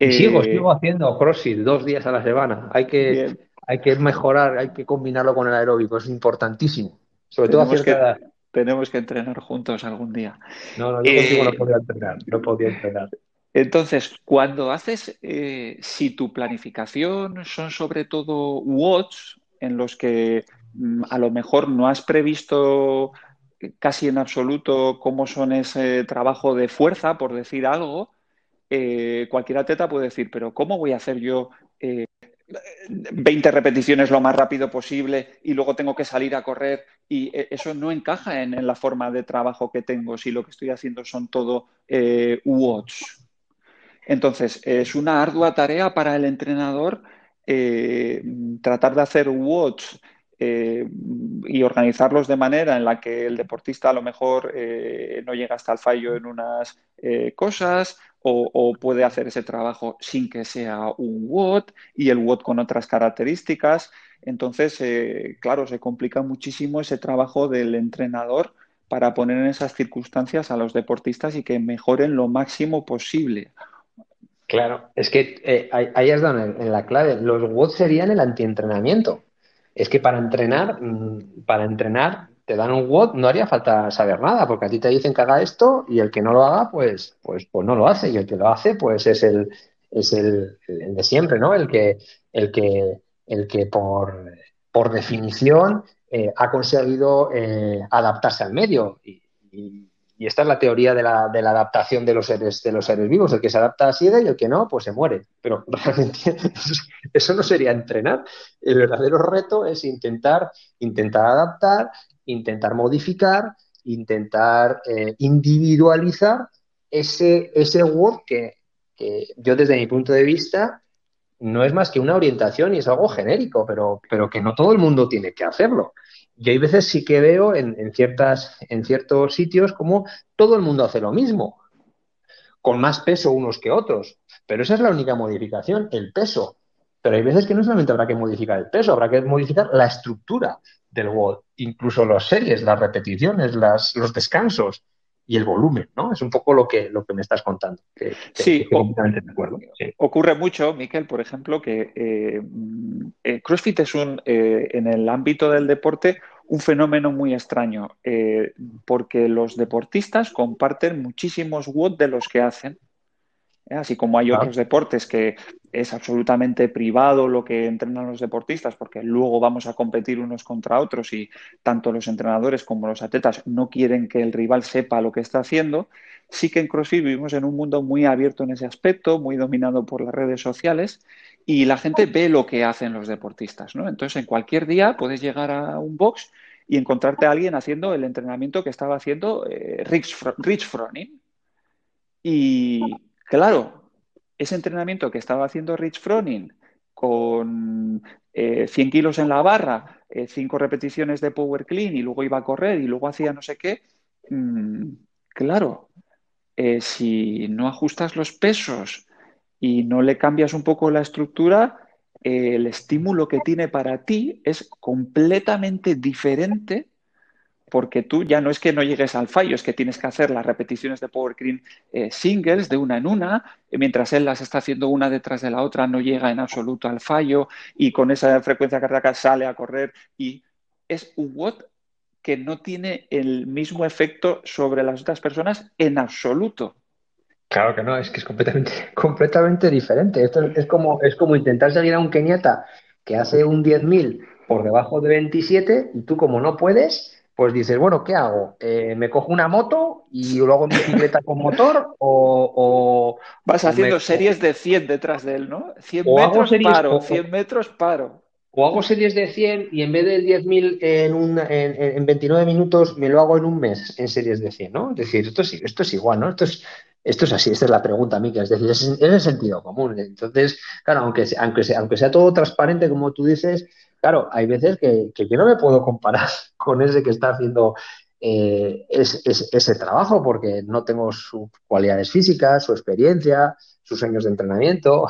sigo, eh, sigo haciendo CrossFit dos días a la semana. Hay que, hay que mejorar, hay que combinarlo con el aeróbico, es importantísimo. Sobre todo a cierta tenemos que entrenar juntos algún día. No, no, yo contigo no eh, podía entrenar, no podía entrenar. Entonces, cuando haces, eh, si tu planificación son sobre todo watts en los que a lo mejor no has previsto casi en absoluto cómo son ese trabajo de fuerza, por decir algo, eh, cualquier atleta puede decir, pero ¿cómo voy a hacer yo 20 repeticiones lo más rápido posible y luego tengo que salir a correr y eh, eso no encaja en, la forma de trabajo que tengo si lo que estoy haciendo son todo eh, watch. Entonces, es una ardua tarea para el entrenador eh, tratar de hacer watch y organizarlos de manera en la que el deportista a lo mejor no llega hasta el fallo en unas cosas o, puede hacer ese trabajo sin que sea un WOD y el WOD con otras características. Entonces, eh, claro, se complica muchísimo ese trabajo del entrenador para poner en esas circunstancias a los deportistas y que mejoren lo máximo posible. Claro, es que eh, ahí has dado en, la clave. Los WOD serían el antientrenamiento. Es que para entrenar, mm, para entrenar te dan un WOD, no haría falta saber nada, porque a ti te dicen que haga esto y el que no lo haga, pues, pues, pues no lo hace. Y el que lo hace, pues es el, es el, de siempre, ¿no? El que, el que, el que por, por definición eh, ha conseguido eh, adaptarse al medio. Y, esta es la teoría de la, adaptación de los, seres, de los seres vivos. El que se adapta sigue y el que no, pues se muere. Pero realmente eso no sería entrenar. El verdadero reto es intentar, intentar adaptar intentar modificar, intentar eh, individualizar ese, ese Word que, yo desde mi punto de vista no es más que una orientación y es algo genérico, pero que no todo el mundo tiene que hacerlo. Y hay veces sí que veo en, ciertas, en ciertos sitios como todo el mundo hace lo mismo, con más peso unos que otros. Pero esa es la única modificación, el peso. Pero hay veces que no solamente habrá que modificar el peso, habrá que modificar la estructura del WOD, incluso las series, las repeticiones, las, los descansos y el volumen, ¿no? Es un poco lo que, lo que me estás contando. sí, ocurre mucho, Miquel, por ejemplo, que eh, mm, eh, CrossFit es un, eh, en el ámbito del deporte, un fenómeno muy extraño, porque los deportistas comparten muchísimos watts de los que hacen. ¿Eh? Así como hay otros deportes que es absolutamente privado lo que entrenan los deportistas, porque luego vamos a competir unos contra otros y tanto los entrenadores como los atletas no quieren que el rival sepa lo que está haciendo. Sí que en CrossFit vivimos en un mundo muy abierto en ese aspecto, muy dominado por las redes sociales y la gente ve lo que hacen los deportistas, ¿no? Entonces, en cualquier día puedes llegar a un box y encontrarte a alguien haciendo el entrenamiento que estaba haciendo eh, Rich, Rich Froning. Y claro, ese entrenamiento que estaba haciendo Rich Froning con 100 eh, kilos en la barra, 5 eh, repeticiones de power clean y luego iba a correr y luego hacía no sé qué, mm, claro, si no ajustas los pesos y no le cambias un poco la estructura, el estímulo que tiene para ti es completamente diferente porque tú ya no es que no llegues al fallo, es que tienes que hacer las repeticiones de Power Clean eh, singles de una en una, mientras él las está haciendo una detrás de la otra, no llega en absoluto al fallo y con esa frecuencia cardíaca sale a correr y es un WOT que no tiene el mismo efecto sobre las otras personas en absoluto. Claro que no, es que es completamente, completamente diferente. Esto es como, es como intentar seguir a un keniata que hace un 10.000 por debajo de 27 y tú como no puedes, pues dices, bueno, ¿qué hago? Eh, ¿Me cojo una moto y luego en bicicleta con motor o...? Vas haciendo series de 100 detrás de él, ¿no? 100 metros paro, 100 metros paro. O hago series de 100 y en vez del 10.000 en, en, en 29 minutos me lo hago en un mes en series de 100, ¿no? Es decir, esto es, esto es igual, ¿no? Esto es, esto es así, esta es la pregunta, Mica, es decir, es, el sentido común. Entonces, claro, aunque, aunque, sea, aunque sea todo transparente, como tú dices, claro, hay veces que, yo no me puedo comparar con ese que está haciendo eh, ese trabajo porque no tengo sus cualidades físicas, su experiencia, sus años de entrenamiento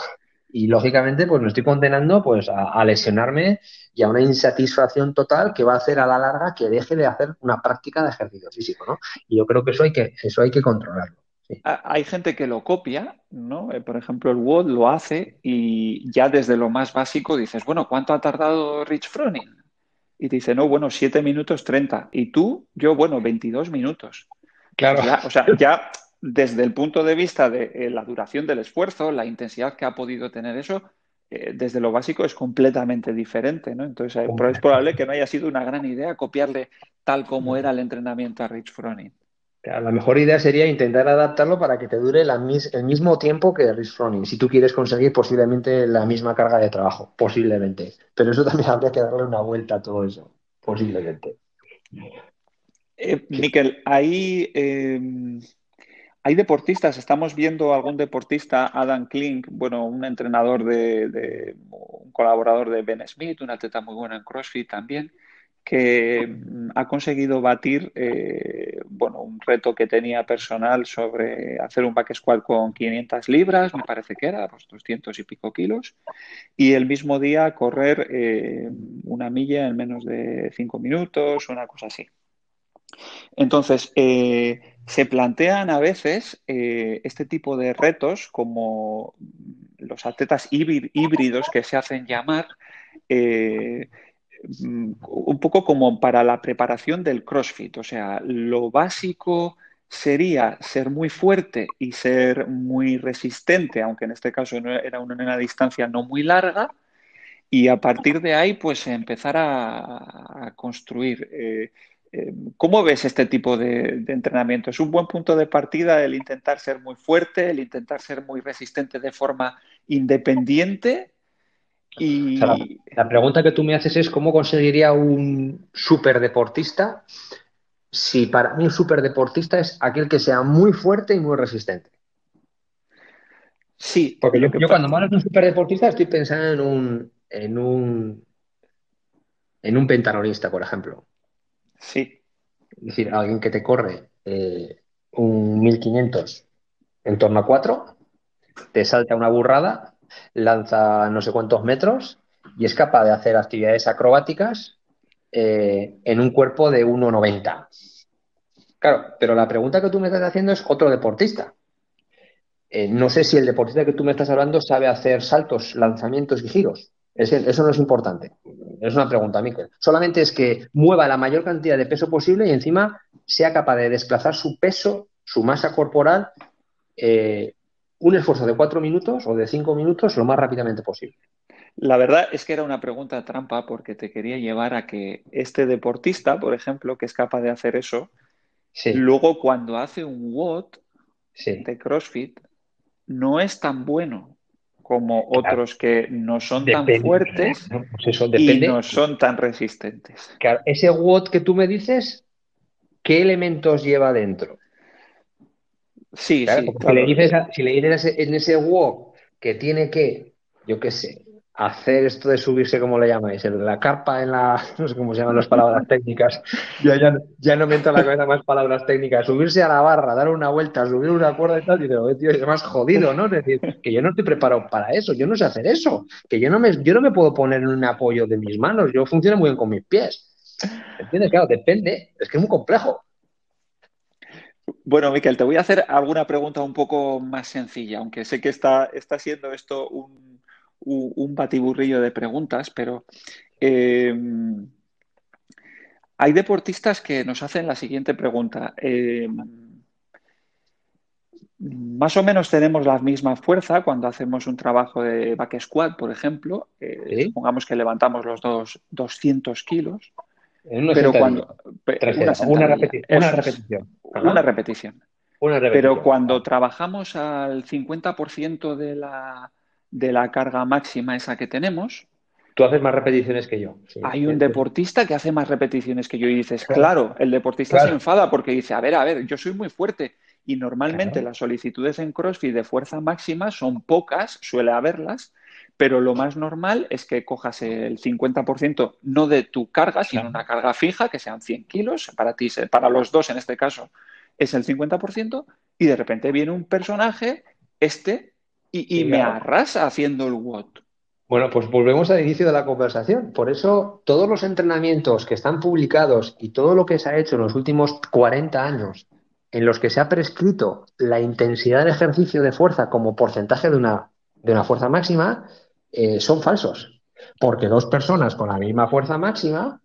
y lógicamente pues me estoy condenando pues a, lesionarme y a una insatisfacción total que va a hacer a la larga que deje de hacer una práctica de ejercicio físico, ¿no? Y yo creo que eso hay que eso hay que controlarlo. Hay gente que lo copia, ¿no? Eh, por ejemplo, el WOD lo hace y ya desde lo más básico dices, bueno, ¿cuánto ha tardado Rich Froning? Y te dice, no, bueno, 7 minutos 30. Y tú, yo, bueno, 22 minutos. Claro. o sea, ya desde el punto de vista de eh, la duración del esfuerzo, la intensidad que ha podido tener eso, eh, desde lo básico es completamente diferente, ¿no? Entonces, es probable que no haya sido una gran idea copiarle tal como era el entrenamiento a Rich Froning. La mejor idea sería intentar adaptarlo para que te dure el mismo tiempo que el risk running, si tú quieres conseguir posiblemente la misma carga de trabajo, posiblemente. Pero eso también habría que darle una vuelta a todo eso, posiblemente. Eh, Miquel, ahí em, hay deportistas, estamos viendo algún deportista, Adam Klink, bueno, un entrenador de, un colaborador de Ben Smith, un atleta muy bueno en CrossFit también, que mm, ha conseguido batir eh, bueno, un reto que tenía personal sobre hacer un back squat con 500 libras, me parece que era, pues 200 y pico kilos, y el mismo día correr eh, una milla en menos de 5 minutos, una cosa así. Entonces, eh, se plantean a veces este tipo de retos como los atletas híbridos que se hacen llamar, un poco como para la preparación del CrossFit. O sea, lo básico sería ser muy fuerte y ser muy resistente, aunque en este caso era una, distancia no muy larga, y a partir de ahí, pues empezar a, construir. Eh, eh, ¿Cómo ves este tipo de, entrenamiento? ¿Es un buen punto de partida el intentar ser muy fuerte, el intentar ser muy resistente de forma independiente? La, pregunta que tú me haces es cómo conseguiría un superdeportista si para mí un superdeportista es aquel que sea muy fuerte y muy resistente. Sí. Porque yo, cuando me hablas de un superdeportista estoy pensando en un, en un, en un por ejemplo. Sí. Es decir, alguien que te corre eh, un 1500 en torno a 4, te salta una burrada lanza no sé cuántos metros y es capaz de hacer actividades acrobáticas eh, en un cuerpo de 1,90. Claro, pero la pregunta que tú me estás haciendo es otro deportista. Eh, no sé si el deportista que tú me estás hablando sabe hacer saltos, lanzamientos y giros. eso no es importante. Es una pregunta, Miquel. Solamente es que mueva la mayor cantidad de peso posible y encima sea capaz de desplazar su peso, su masa corporal, eh, un esfuerzo de cuatro minutos o de cinco minutos lo más rápidamente posible. La verdad es que era una pregunta trampa porque te quería llevar a que este deportista, por ejemplo, que es capaz de hacer eso, luego cuando hace un WOD de CrossFit, no es tan bueno como otros que no son tan fuertes pues y no son tan resistentes. ese WOD que tú me dices, ¿qué elementos lleva dentro? Sí, sí. Si, le dices, si le dices en ese WOD que tiene que, yo qué sé, hacer esto de subirse, como le llamáis? La carpa en la. No sé cómo se llaman las palabras técnicas. Ya, ya, ya no me entra en la cabeza más palabras técnicas. Subirse a la barra, dar una vuelta, subir una cuerda y tal. Y digo, tío, es más jodido, ¿no? Es decir, que yo no estoy preparado para eso. Yo no sé hacer eso. Que yo no me, yo no me puedo poner en un apoyo de mis manos. Yo funciono muy bien con mis pies. ¿Entiendes? Claro, depende. Es que es muy complejo. Bueno, Miquel, te voy a hacer alguna pregunta un poco más sencilla, aunque sé que está, está siendo esto un un batiburrillo de preguntas, pero em, hay deportistas que nos hacen la siguiente pregunta. Em, más o menos tenemos la misma fuerza cuando hacemos un trabajo de back squat, por ejemplo. Eh, supongamos que levantamos los dos 200 kilos. Pero cuando, una, repetición. Una repetición. Pero cuando trabajamos al 50% de la, de la carga máxima esa que tenemos. Tú haces más repeticiones que yo. Hay un deportista que hace más repeticiones que yo y dices, claro, el deportista se enfada porque dice, a ver, a ver, yo soy muy fuerte y normalmente las solicitudes en CrossFit de fuerza máxima son pocas, suele haberlas, pero lo más normal es que cojas el 50% no de tu carga, sino una carga fija, que sean 100 kilos, para ti, para los dos en este caso, es el 50%, y de repente viene un personaje, este, y, me arrasa haciendo el WOT. Bueno, pues volvemos al inicio de la conversación. Por eso todos los entrenamientos que están publicados y todo lo que se ha hecho en los últimos 40 años, en los que se ha prescrito la intensidad de ejercicio de fuerza como porcentaje de una, de una fuerza máxima, eh, son falsos. Porque dos personas con la misma fuerza máxima,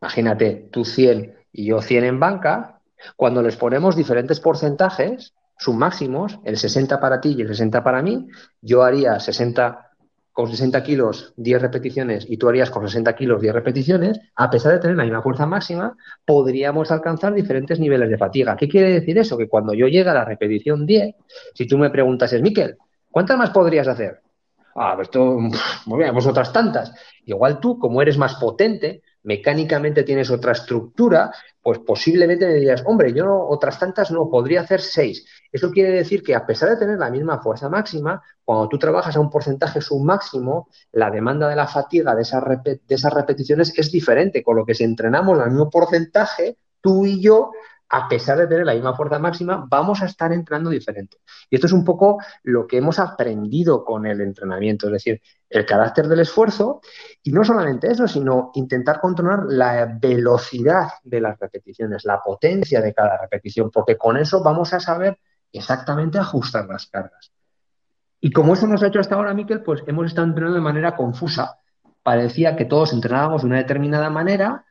imagínate tú 100 y yo 100 en banca, cuando les ponemos diferentes porcentajes, sus máximos, el 60 para ti y el 60 para mí, yo haría 60 con 60 kilos 10 repeticiones y tú harías con 60 kilos 10 repeticiones, a pesar de tener la misma fuerza máxima, podríamos alcanzar diferentes niveles de fatiga. ¿Qué quiere decir eso? Que cuando yo llegue a la repetición 10, si tú me preguntas, Miquel, ¿cuántas más podrías hacer? Ah, pues esto, muy bien, otras tantas. Igual tú, como eres más potente, mecánicamente tienes otra estructura, pues posiblemente me dirías, hombre, yo otras tantas no, podría hacer seis. Eso quiere decir que a pesar de tener la misma fuerza máxima, cuando tú trabajas a un porcentaje submáximo, la demanda de la fatiga de esas, de esas repeticiones es diferente, con lo que si entrenamos el mismo porcentaje, tú y yo a pesar de tener la misma fuerza máxima, vamos a estar entrenando diferente. Y esto es un poco lo que hemos aprendido con el entrenamiento, es decir, el carácter del esfuerzo y no solamente eso, sino intentar controlar la velocidad de las repeticiones, la potencia de cada repetición, porque con eso vamos a saber exactamente ajustar las cargas. Y como eso nos ha hecho hasta ahora, Miquel, pues hemos estado entrenando de manera confusa. Parecía que todos entrenábamos de una determinada manera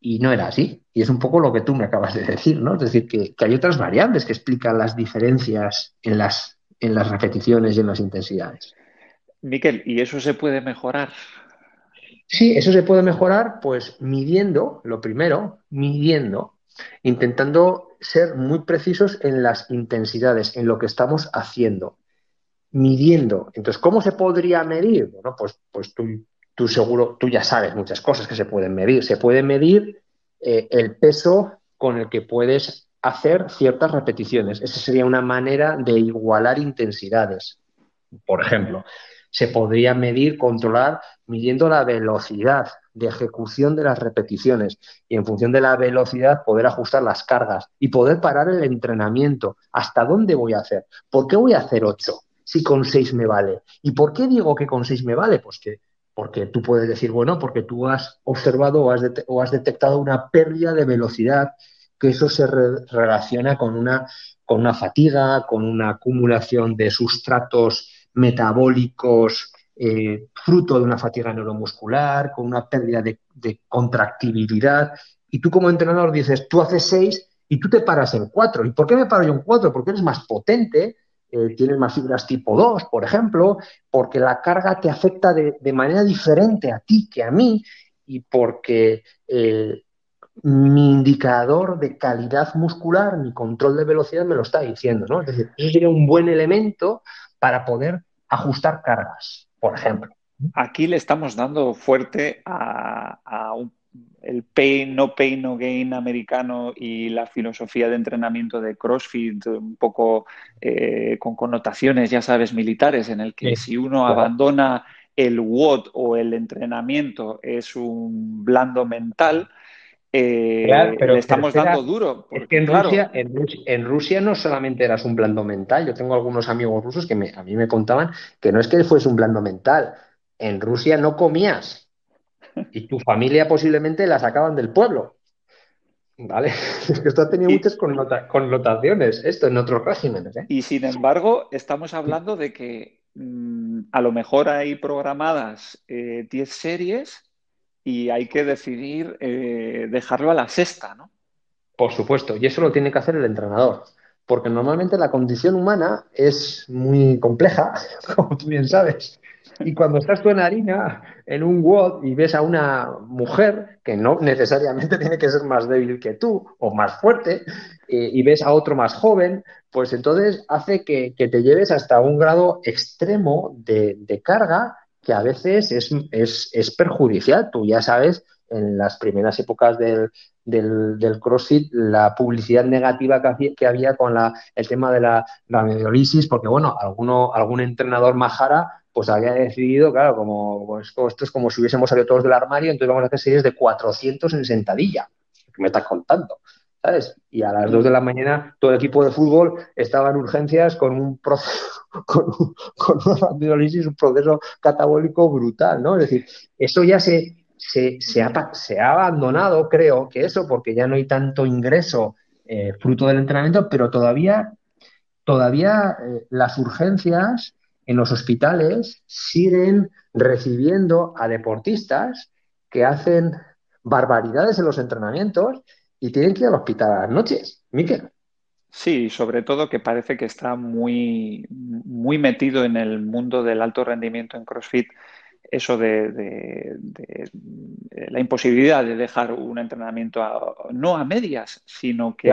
y no era así. Y es un poco lo que tú me acabas de decir, ¿no? Es decir, que, hay otras variables que explican las diferencias en las, en las repeticiones y en las intensidades. Miquel, ¿y eso se puede mejorar? Sí, eso se puede mejorar, pues midiendo, lo primero, midiendo, intentando ser muy precisos en las intensidades, en lo que estamos haciendo, midiendo. Entonces, ¿cómo se podría medir? Bueno, pues, pues tú tú seguro, tú ya sabes muchas cosas que se pueden medir. Se puede medir eh, el peso con el que puedes hacer ciertas repeticiones. Esa sería una manera de igualar intensidades. Por ejemplo, se podría medir, controlar, midiendo la velocidad de ejecución de las repeticiones y en función de la velocidad poder ajustar las cargas y poder parar el entrenamiento. ¿Hasta dónde voy a hacer? ¿Por qué voy a hacer 8 si con 6 me vale? ¿Y por qué digo que con 6 me vale? Pues que porque tú puedes decir, bueno, porque tú has observado o has, detectado una pérdida de velocidad, que eso se relaciona con una, con una fatiga, con una acumulación de sustratos metabólicos eh, fruto de una fatiga neuromuscular, con una pérdida de, contractibilidad. Y tú como entrenador dices, tú haces seis y tú te paras en cuatro. ¿Y por qué me paro yo en cuatro? Porque eres más potente, eh, tienes más fibras tipo 2, por ejemplo, porque la carga te afecta de, manera diferente a ti que a mí y porque eh, mi indicador de calidad muscular, mi control de velocidad me lo está diciendo, ¿no? Es decir, eso sería un buen elemento para poder ajustar cargas, por ejemplo. Aquí le estamos dando fuerte a, el pain, no pain, no gain americano y la filosofía de entrenamiento de CrossFit, un poco eh, con connotaciones, ya sabes, militares, en el que si uno abandona el WOD o el entrenamiento es un blando mental, eh, pero le estamos dando duro. en, Rusia, en, Rusia, no solamente eras un blando mental, yo tengo algunos amigos rusos que a mí me contaban que no es que fuese un blando mental, en Rusia no comías y tu familia posiblemente la sacaban del pueblo. ¿Vale? Esto ha tenido muchas connotaciones, esto en otros regímenes. ¿eh? Y sin embargo, estamos hablando de que mm, a lo mejor hay programadas 10 eh, series y hay que decidir eh, dejarlo a la sexta, ¿no? Por supuesto, y eso lo tiene que hacer el entrenador, porque normalmente la condición humana es muy compleja, como tú bien sabes. Y cuando estás tú en harina, en un WOD, y ves a una mujer, que no necesariamente tiene que ser más débil que tú o más fuerte, eh, y ves a otro más joven, pues entonces hace que, te lleves hasta un grado extremo de, de carga que a veces es, perjudicial. Tú ya sabes, en las primeras épocas del, del, CrossFit, la publicidad negativa que había, con la, el tema de la, la porque bueno, alguno, algún entrenador majara pues había decidido, claro, como pues, esto es como si hubiésemos salido todos del armario, entonces vamos a hacer series de 400 en sentadilla. ¿Qué me estás contando? ¿sabes? Y a las 2 de la mañana todo el equipo de fútbol estaba en urgencias con un proceso, con, una un proceso catabólico brutal, ¿no? Es decir, eso ya se, se, ha, se ha abandonado, creo que eso, porque ya no hay tanto ingreso eh, fruto del entrenamiento, pero todavía, todavía eh, las urgencias en los hospitales siguen recibiendo a deportistas que hacen barbaridades en los entrenamientos y tienen que ir al hospital a las noches, Miquel. Sí, sobre todo que parece que está muy, muy metido en el mundo del alto rendimiento en CrossFit, eso de, la imposibilidad de dejar un entrenamiento no a medias, sino que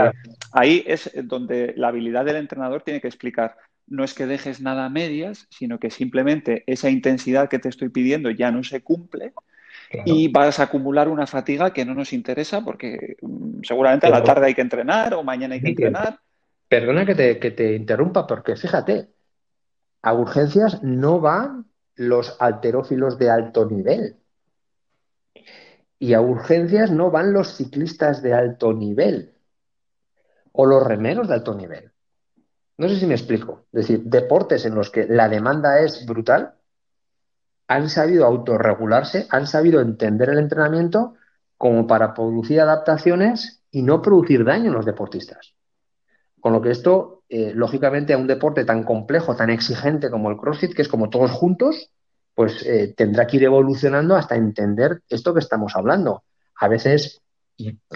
ahí es donde la habilidad del entrenador tiene que explicar, no es que dejes nada a medias, sino que simplemente esa intensidad que te estoy pidiendo ya no se cumple y vas a acumular una fatiga que no nos interesa porque mm, seguramente a la tarde hay que entrenar o mañana hay que entrenar. Perdona que te, que te interrumpa, porque fíjate, a urgencias no van los alterófilos de alto nivel. Y a urgencias no van los ciclistas de alto nivel o los remeros de alto nivel. No sé si me explico. Es decir, deportes en los que la demanda es brutal, han sabido autorregularse, han sabido entender el entrenamiento como para producir adaptaciones y no producir daño en los deportistas. Con lo que esto, eh, lógicamente, a un deporte tan complejo, tan exigente como el CrossFit, que es como todos juntos, pues eh, tendrá que ir evolucionando hasta entender esto que estamos hablando. A veces,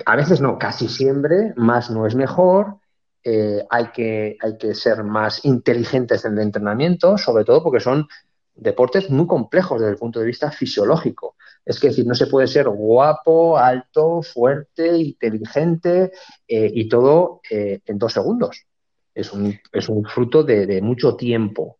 a veces no, casi siempre, más no es mejor. Eh, hay, que, hay que ser más inteligentes en el entrenamiento, sobre todo porque son deportes muy complejos desde el punto de vista fisiológico. Es que decir, no se puede ser guapo, alto, fuerte, inteligente eh, y todo eh, en dos segundos. Es un, es un fruto de, mucho tiempo.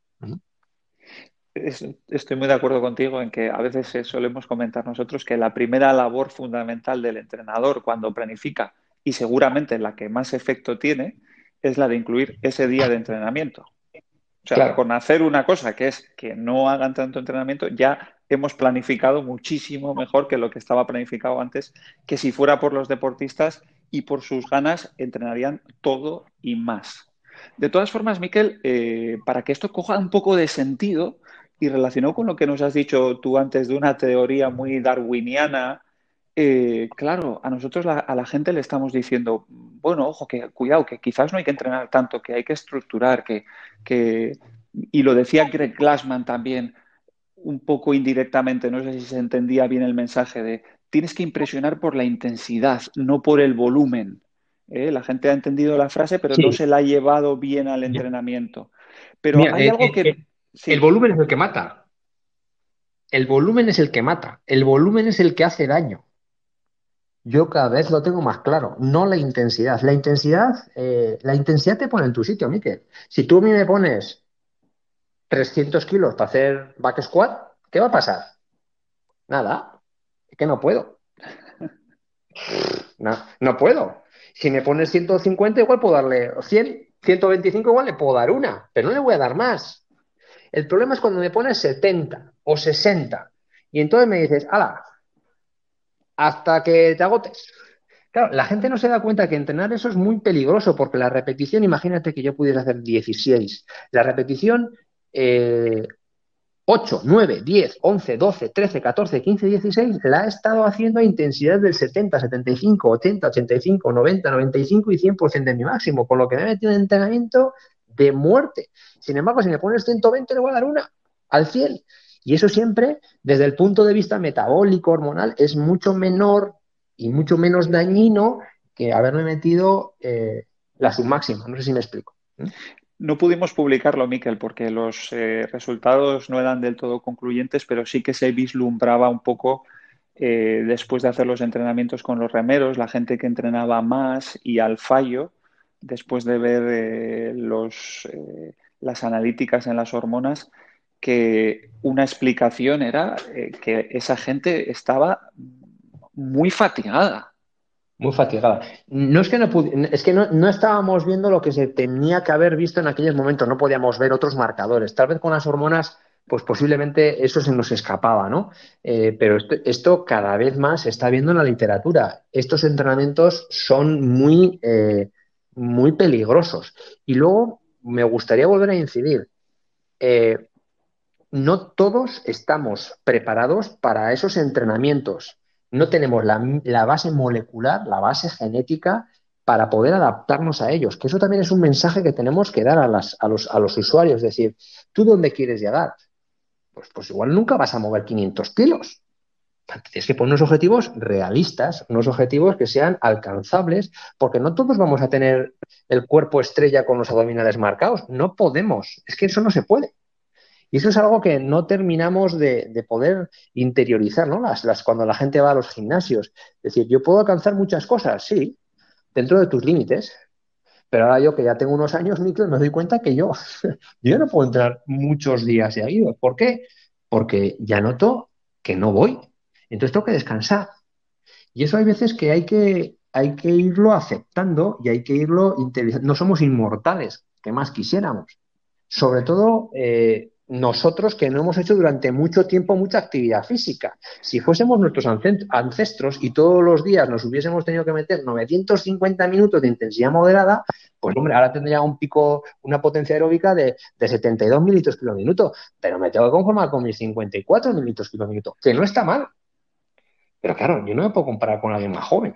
estoy muy de acuerdo contigo en que a veces solemos comentar nosotros que la primera labor fundamental del entrenador cuando planifica y seguramente la que más efecto tiene es la de incluir ese día de entrenamiento. O sea, con hacer una cosa que es que no hagan tanto entrenamiento, ya hemos planificado muchísimo mejor que lo que estaba planificado antes, que si fuera por los deportistas y por sus ganas, entrenarían todo y más. De todas formas, Miquel, eh, para que esto coja un poco de sentido y relacionado con lo que nos has dicho tú antes de una teoría muy darwiniana, eh, claro, a nosotros a la gente le estamos diciendo, bueno, ojo, que cuidado, que quizás no hay que entrenar tanto, que hay que estructurar, que, y lo decía Greg Glassman también, un poco indirectamente, no sé si se entendía bien el mensaje de tienes que impresionar por la intensidad, no por el volumen. ¿eh? La gente ha entendido la frase, pero no se la ha llevado bien al entrenamiento. Pero hay algo eh, que... Eh, el volumen es el que mata. El volumen es el que mata. El volumen es el que hace daño. Yo cada vez lo tengo más claro, no la intensidad. La intensidad, la intensidad te pone en tu sitio, Miquel. Si tú a mí me pones 300 kilos para hacer back squat, ¿qué va a pasar? Nada, es que no puedo. No, no puedo. Si me pones 150, igual puedo darle 100, 125, igual le puedo dar una, pero no le voy a dar más. El problema es cuando me pones 70 o 60 y entonces me dices, ala, hasta que te agotes. Claro, la gente no se da cuenta que entrenar eso es muy peligroso porque la repetición, imagínate que yo pudiera hacer 16. La repetición eh, 8, 9, 10, 11, 12, 13, 14, 15, 16, la ha estado haciendo a intensidad del 70, 75, 80, 85, 90, 95 y 100% de mi máximo, con lo que me he metido en entrenamiento de muerte. Sin embargo, si me pones 120, le voy a dar una al 100. Y eso siempre, desde el punto de vista metabólico, hormonal, es mucho menor y mucho menos dañino que haberme metido eh, la submáxima. No sé si me explico. No pudimos publicarlo, Miquel, porque los eh, resultados no eran del todo concluyentes, pero sí que se vislumbraba un poco eh, después de hacer los entrenamientos con los remeros, la gente que entrenaba más y al fallo, después de ver eh, los, las analíticas en las hormonas, que una explicación era que esa gente estaba muy fatigada muy fatigada. No es que no es que no, estábamos viendo lo que se tenía que haber visto en aquellos momentos, no podíamos ver otros marcadores. Tal vez con las hormonas, pues posiblemente eso se nos escapaba, ¿no? Eh, pero esto, cada vez más se está viendo en la literatura. Estos entrenamientos son muy, eh, muy peligrosos. Y luego me gustaría volver a incidir. Eh, no todos estamos preparados para esos entrenamientos no tenemos la, base molecular, la base genética para poder adaptarnos a ellos. Que eso también es un mensaje que tenemos que dar a, los, a los usuarios. Es decir, ¿tú dónde quieres llegar? Pues, pues igual nunca vas a mover 500 kilos. Tienes que poner unos objetivos realistas, unos objetivos que sean alcanzables, porque no todos vamos a tener el cuerpo estrella con los abdominales marcados. No podemos. Es que eso no se puede. Y eso es algo que no terminamos de, poder interiorizar, ¿no? Las, las, cuando la gente va a los gimnasios. Es decir, yo puedo alcanzar muchas cosas, sí, dentro de tus límites. Pero ahora yo que ya tengo unos años, Nico, me doy cuenta que yo, yo no puedo entrar muchos días seguidos. ¿Por qué? Porque ya noto que no voy. Entonces tengo que descansar. Y eso hay veces que hay que, hay que irlo aceptando y hay que irlo. No somos inmortales, que más quisiéramos. Sobre todo, eh, nosotros que no hemos hecho durante mucho tiempo mucha actividad física. Si fuésemos nuestros ancestros y todos los días nos hubiésemos tenido que meter 950 minutos de intensidad moderada, pues hombre, ahora tendría un pico, una potencia aeróbica de, 72 mililitros por minuto, pero me tengo que conformar con mis 54 mililitros por minuto, que no está mal. Pero claro, yo no me puedo comparar con alguien más joven.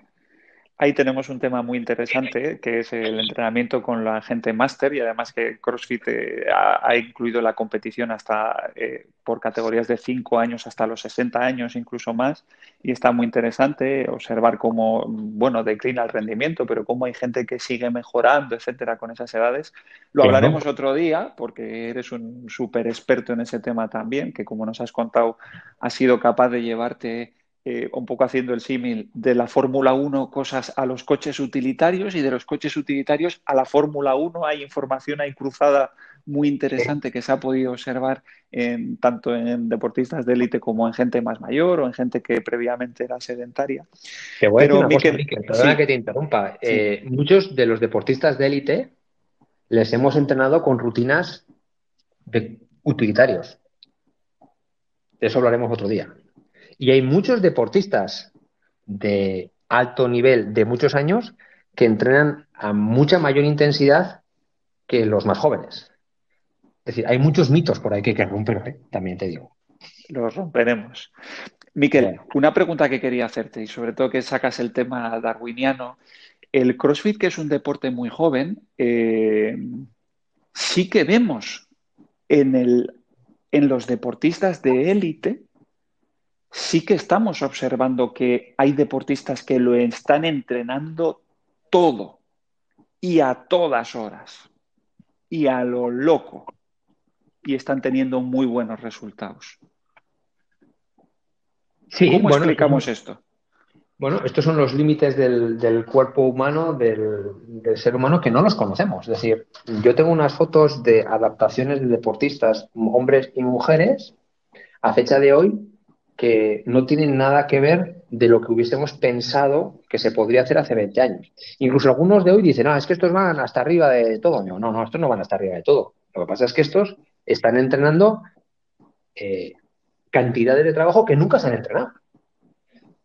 Ahí tenemos un tema muy interesante, que es el entrenamiento con la gente máster y además que CrossFit eh, ha, incluido la competición hasta eh, por categorías de 5 años hasta los 60 años, incluso más, y está muy interesante observar cómo, bueno, declina el rendimiento, pero cómo hay gente que sigue mejorando, etcétera, con esas edades. Lo hablaremos otro día, porque eres un súper experto en ese tema también, que como nos has contado, has sido capaz de llevarte eh, un poco haciendo el símil de la Fórmula 1 cosas a los coches utilitarios y de los coches utilitarios a la Fórmula 1 hay información ahí cruzada muy interesante que se ha podido observar en, tanto en deportistas de élite como en gente más mayor o en gente que previamente era sedentaria. Te voy a una cosa, perdona que te interrumpa. Eh, muchos de los deportistas de élite les hemos entrenado con rutinas de utilitarios. De eso hablaremos otro día. Y hay muchos deportistas de alto nivel de muchos años que entrenan a mucha mayor intensidad que los más jóvenes. Es decir, hay muchos mitos por ahí que hay que romper, ¿eh? también te digo. Los romperemos. Miquel, una pregunta que quería hacerte, y sobre todo que sacas el tema darwiniano. El CrossFit, que es un deporte muy joven, eh, sí que vemos en el en los deportistas de élite sí que estamos observando que hay deportistas que lo están entrenando todo y a todas horas y a lo loco y están teniendo muy buenos resultados. ¿Cómo explicamos esto? Bueno, estos son los límites del, cuerpo humano, del, del, ser humano, que no los conocemos. Es decir, yo tengo unas fotos de adaptaciones de deportistas, hombres y mujeres, a fecha de hoy, que no tienen nada que ver de lo que hubiésemos pensado que se podría hacer hace 20 años. Incluso algunos de hoy dicen, ah, es que estos van hasta arriba de todo. No, no, estos no van hasta arriba de todo. Lo que pasa es que estos están entrenando eh, cantidades de trabajo que nunca se han entrenado.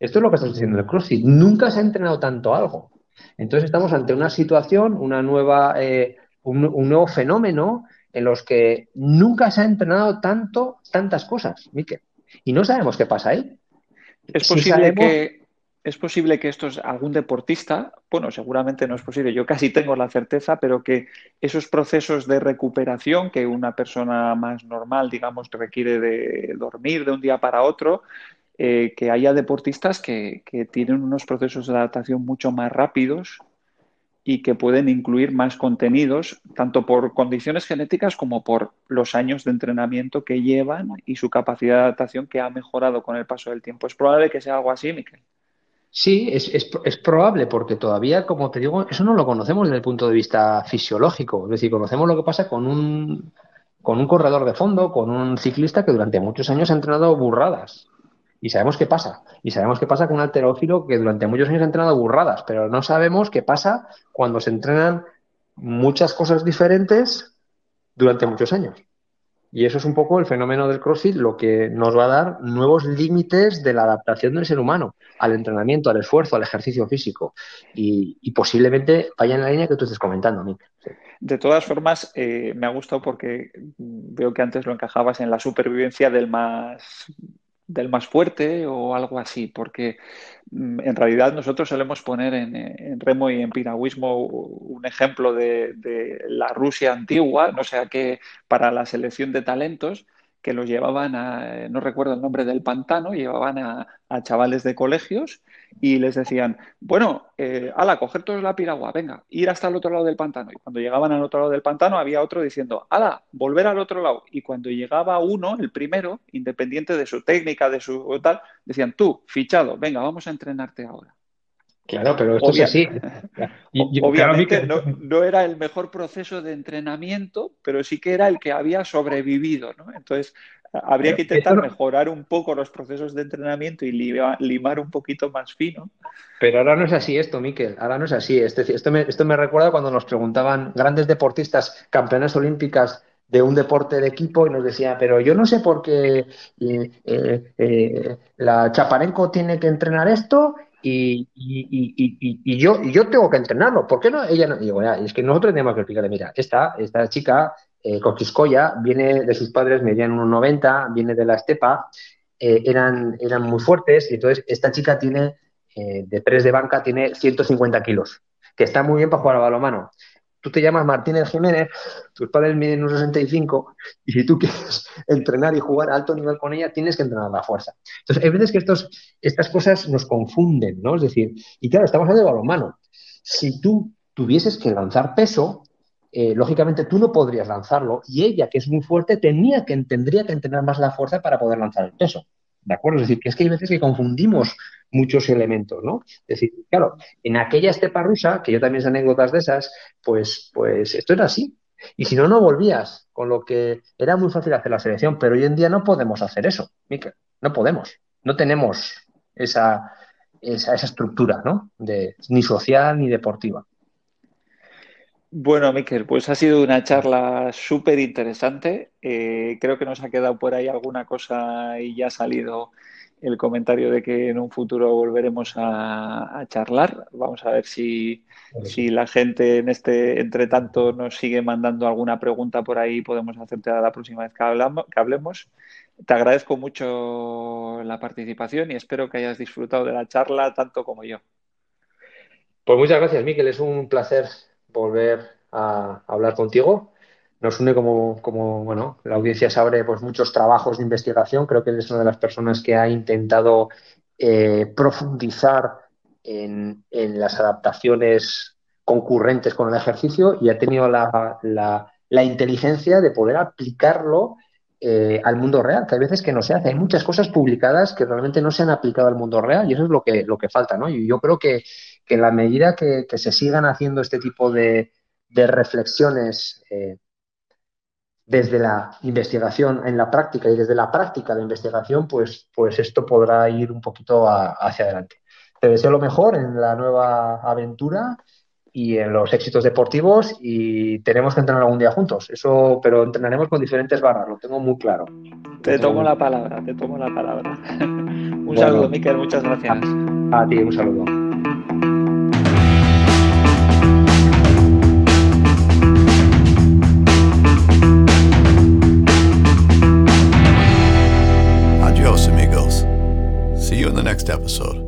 Esto es lo que está sucediendo en el CrossFit. Nunca se ha entrenado tanto algo. Entonces estamos ante una situación, una nueva, eh, un, nuevo fenómeno en los que nunca se ha entrenado tanto, tantas cosas, Miquel. Y no sabemos qué pasa ahí. Es posible que es posible que esto es algún deportista, bueno, seguramente no es posible, yo casi tengo la certeza, pero que esos procesos de recuperación que una persona más normal, digamos, requiere de dormir de un día para otro, eh, que haya deportistas que, que, tienen unos procesos de adaptación mucho más rápidos y que pueden incluir más contenidos, tanto por condiciones genéticas como por los años de entrenamiento que llevan y su capacidad de adaptación que ha mejorado con el paso del tiempo. ¿Es probable que sea algo así, Miquel? Sí, es, es, probable, porque todavía, como te digo, eso no lo conocemos desde el punto de vista fisiológico. Es decir, conocemos lo que pasa con un, con un corredor de fondo, con un ciclista que durante muchos años ha entrenado burradas. Y sabemos qué pasa. Y sabemos qué pasa con un alterófilo que durante muchos años ha entrenado burradas, pero no sabemos qué pasa cuando se entrenan muchas cosas diferentes durante muchos años. Y eso es un poco el fenómeno del CrossFit, lo que nos va a dar nuevos límites de la adaptación del ser humano al entrenamiento, al esfuerzo, al ejercicio físico. Y, posiblemente vaya en la línea que tú estés comentando, Mick. De todas formas, eh, me ha gustado porque veo que antes lo encajabas en la supervivencia del más del más fuerte o algo así, porque mm, en realidad nosotros solemos poner en, remo y en piragüismo un ejemplo de, la Rusia antigua, no sé a qué, para la selección de talentos, que los llevaban a, no recuerdo el nombre del pantano, llevaban a, chavales de colegios y les decían, bueno, eh, ala, coger todos la piragua, venga, ir hasta el otro lado del pantano. Y cuando llegaban al otro lado del pantano había otro diciendo, ala, volver al otro lado. Y cuando llegaba uno, el primero, independiente de su técnica, de su tal, decían, tú, fichado, venga, vamos a entrenarte ahora. Claro, pero esto es así. Obviamente no, era el mejor proceso de entrenamiento, pero sí que era el que había sobrevivido, ¿no? Entonces, habría que intentar mejorar un poco los procesos de entrenamiento y limar un poquito más fino. Pero ahora no es así esto, Miquel. Ahora no es así. esto, me, esto me recuerda cuando nos preguntaban grandes deportistas, campeonas olímpicas de un deporte de equipo y nos decía, pero yo no sé por qué eh, eh, eh, la Chaparenco tiene que entrenar esto y, y, yo, yo tengo que entrenarlo. ¿Por qué no? Ella no. digo, es que nosotros tenemos que explicarle, mira, esta, esta chica, eh, viene de sus padres, medían 1,90, viene de la estepa, eh, eran, eran muy fuertes, y entonces esta chica tiene, eh, de press de banca, tiene 150 kilos, que está muy bien para jugar a balomano tú te llamas Martínez Jiménez, tus padres miden unos 65 y si tú quieres entrenar y jugar a alto nivel con ella, tienes que entrenar la fuerza. Entonces, hay veces que estos, estas cosas nos confunden, ¿no? Es decir, y claro, estamos hablando de balonmano. Si tú tuvieses que lanzar peso, eh, lógicamente tú no podrías lanzarlo y ella, que es muy fuerte, tenía que, tendría que entrenar más la fuerza para poder lanzar el peso. ¿De acuerdo? Es decir, que es que hay veces que confundimos muchos elementos, ¿no? Es decir, claro, en aquella estepa rusa, que yo también sé anécdotas de esas, pues, pues esto era así. Y si no, no volvías, con lo que era muy fácil hacer la selección, pero hoy en día no podemos hacer eso, Miquel, no podemos, no tenemos esa, esa, estructura, ¿no? De, ni social ni deportiva. Bueno, Miquel, pues ha sido una charla súper interesante. Eh, creo que nos ha quedado por ahí alguna cosa y ya ha salido el comentario de que en un futuro volveremos a, charlar. Vamos a ver si, la gente en este entretanto nos sigue mandando alguna pregunta por ahí, podemos hacerte la próxima vez que, hablamos, que hablemos. Te agradezco mucho la participación y espero que hayas disfrutado de la charla tanto como yo. Pues muchas gracias, Miquel. Es un placer volver a hablar contigo nos une como, bueno, la audiencia sabe, pues muchos trabajos de investigación. Creo que es una de las personas que ha intentado eh, profundizar en, las adaptaciones concurrentes con el ejercicio y ha tenido la, la, inteligencia de poder aplicarlo eh, al mundo real, que hay veces que no se hace. Hay muchas cosas publicadas que realmente no se han aplicado al mundo real y eso es lo que, lo que falta, ¿no? Y yo creo que, que en la medida que, se sigan haciendo este tipo de, de reflexiones eh, desde la investigación en la práctica y desde la práctica de investigación, pues, pues esto podrá ir un poquito hacia adelante. Te deseo lo mejor en la nueva aventura y en los éxitos deportivos y tenemos que entrenar algún día juntos. Eso, pero entrenaremos con diferentes barras, lo tengo muy claro. Te tomo la palabra, te tomo la palabra. un saludo, Miquel, muchas gracias. a ti, un saludo. next episode.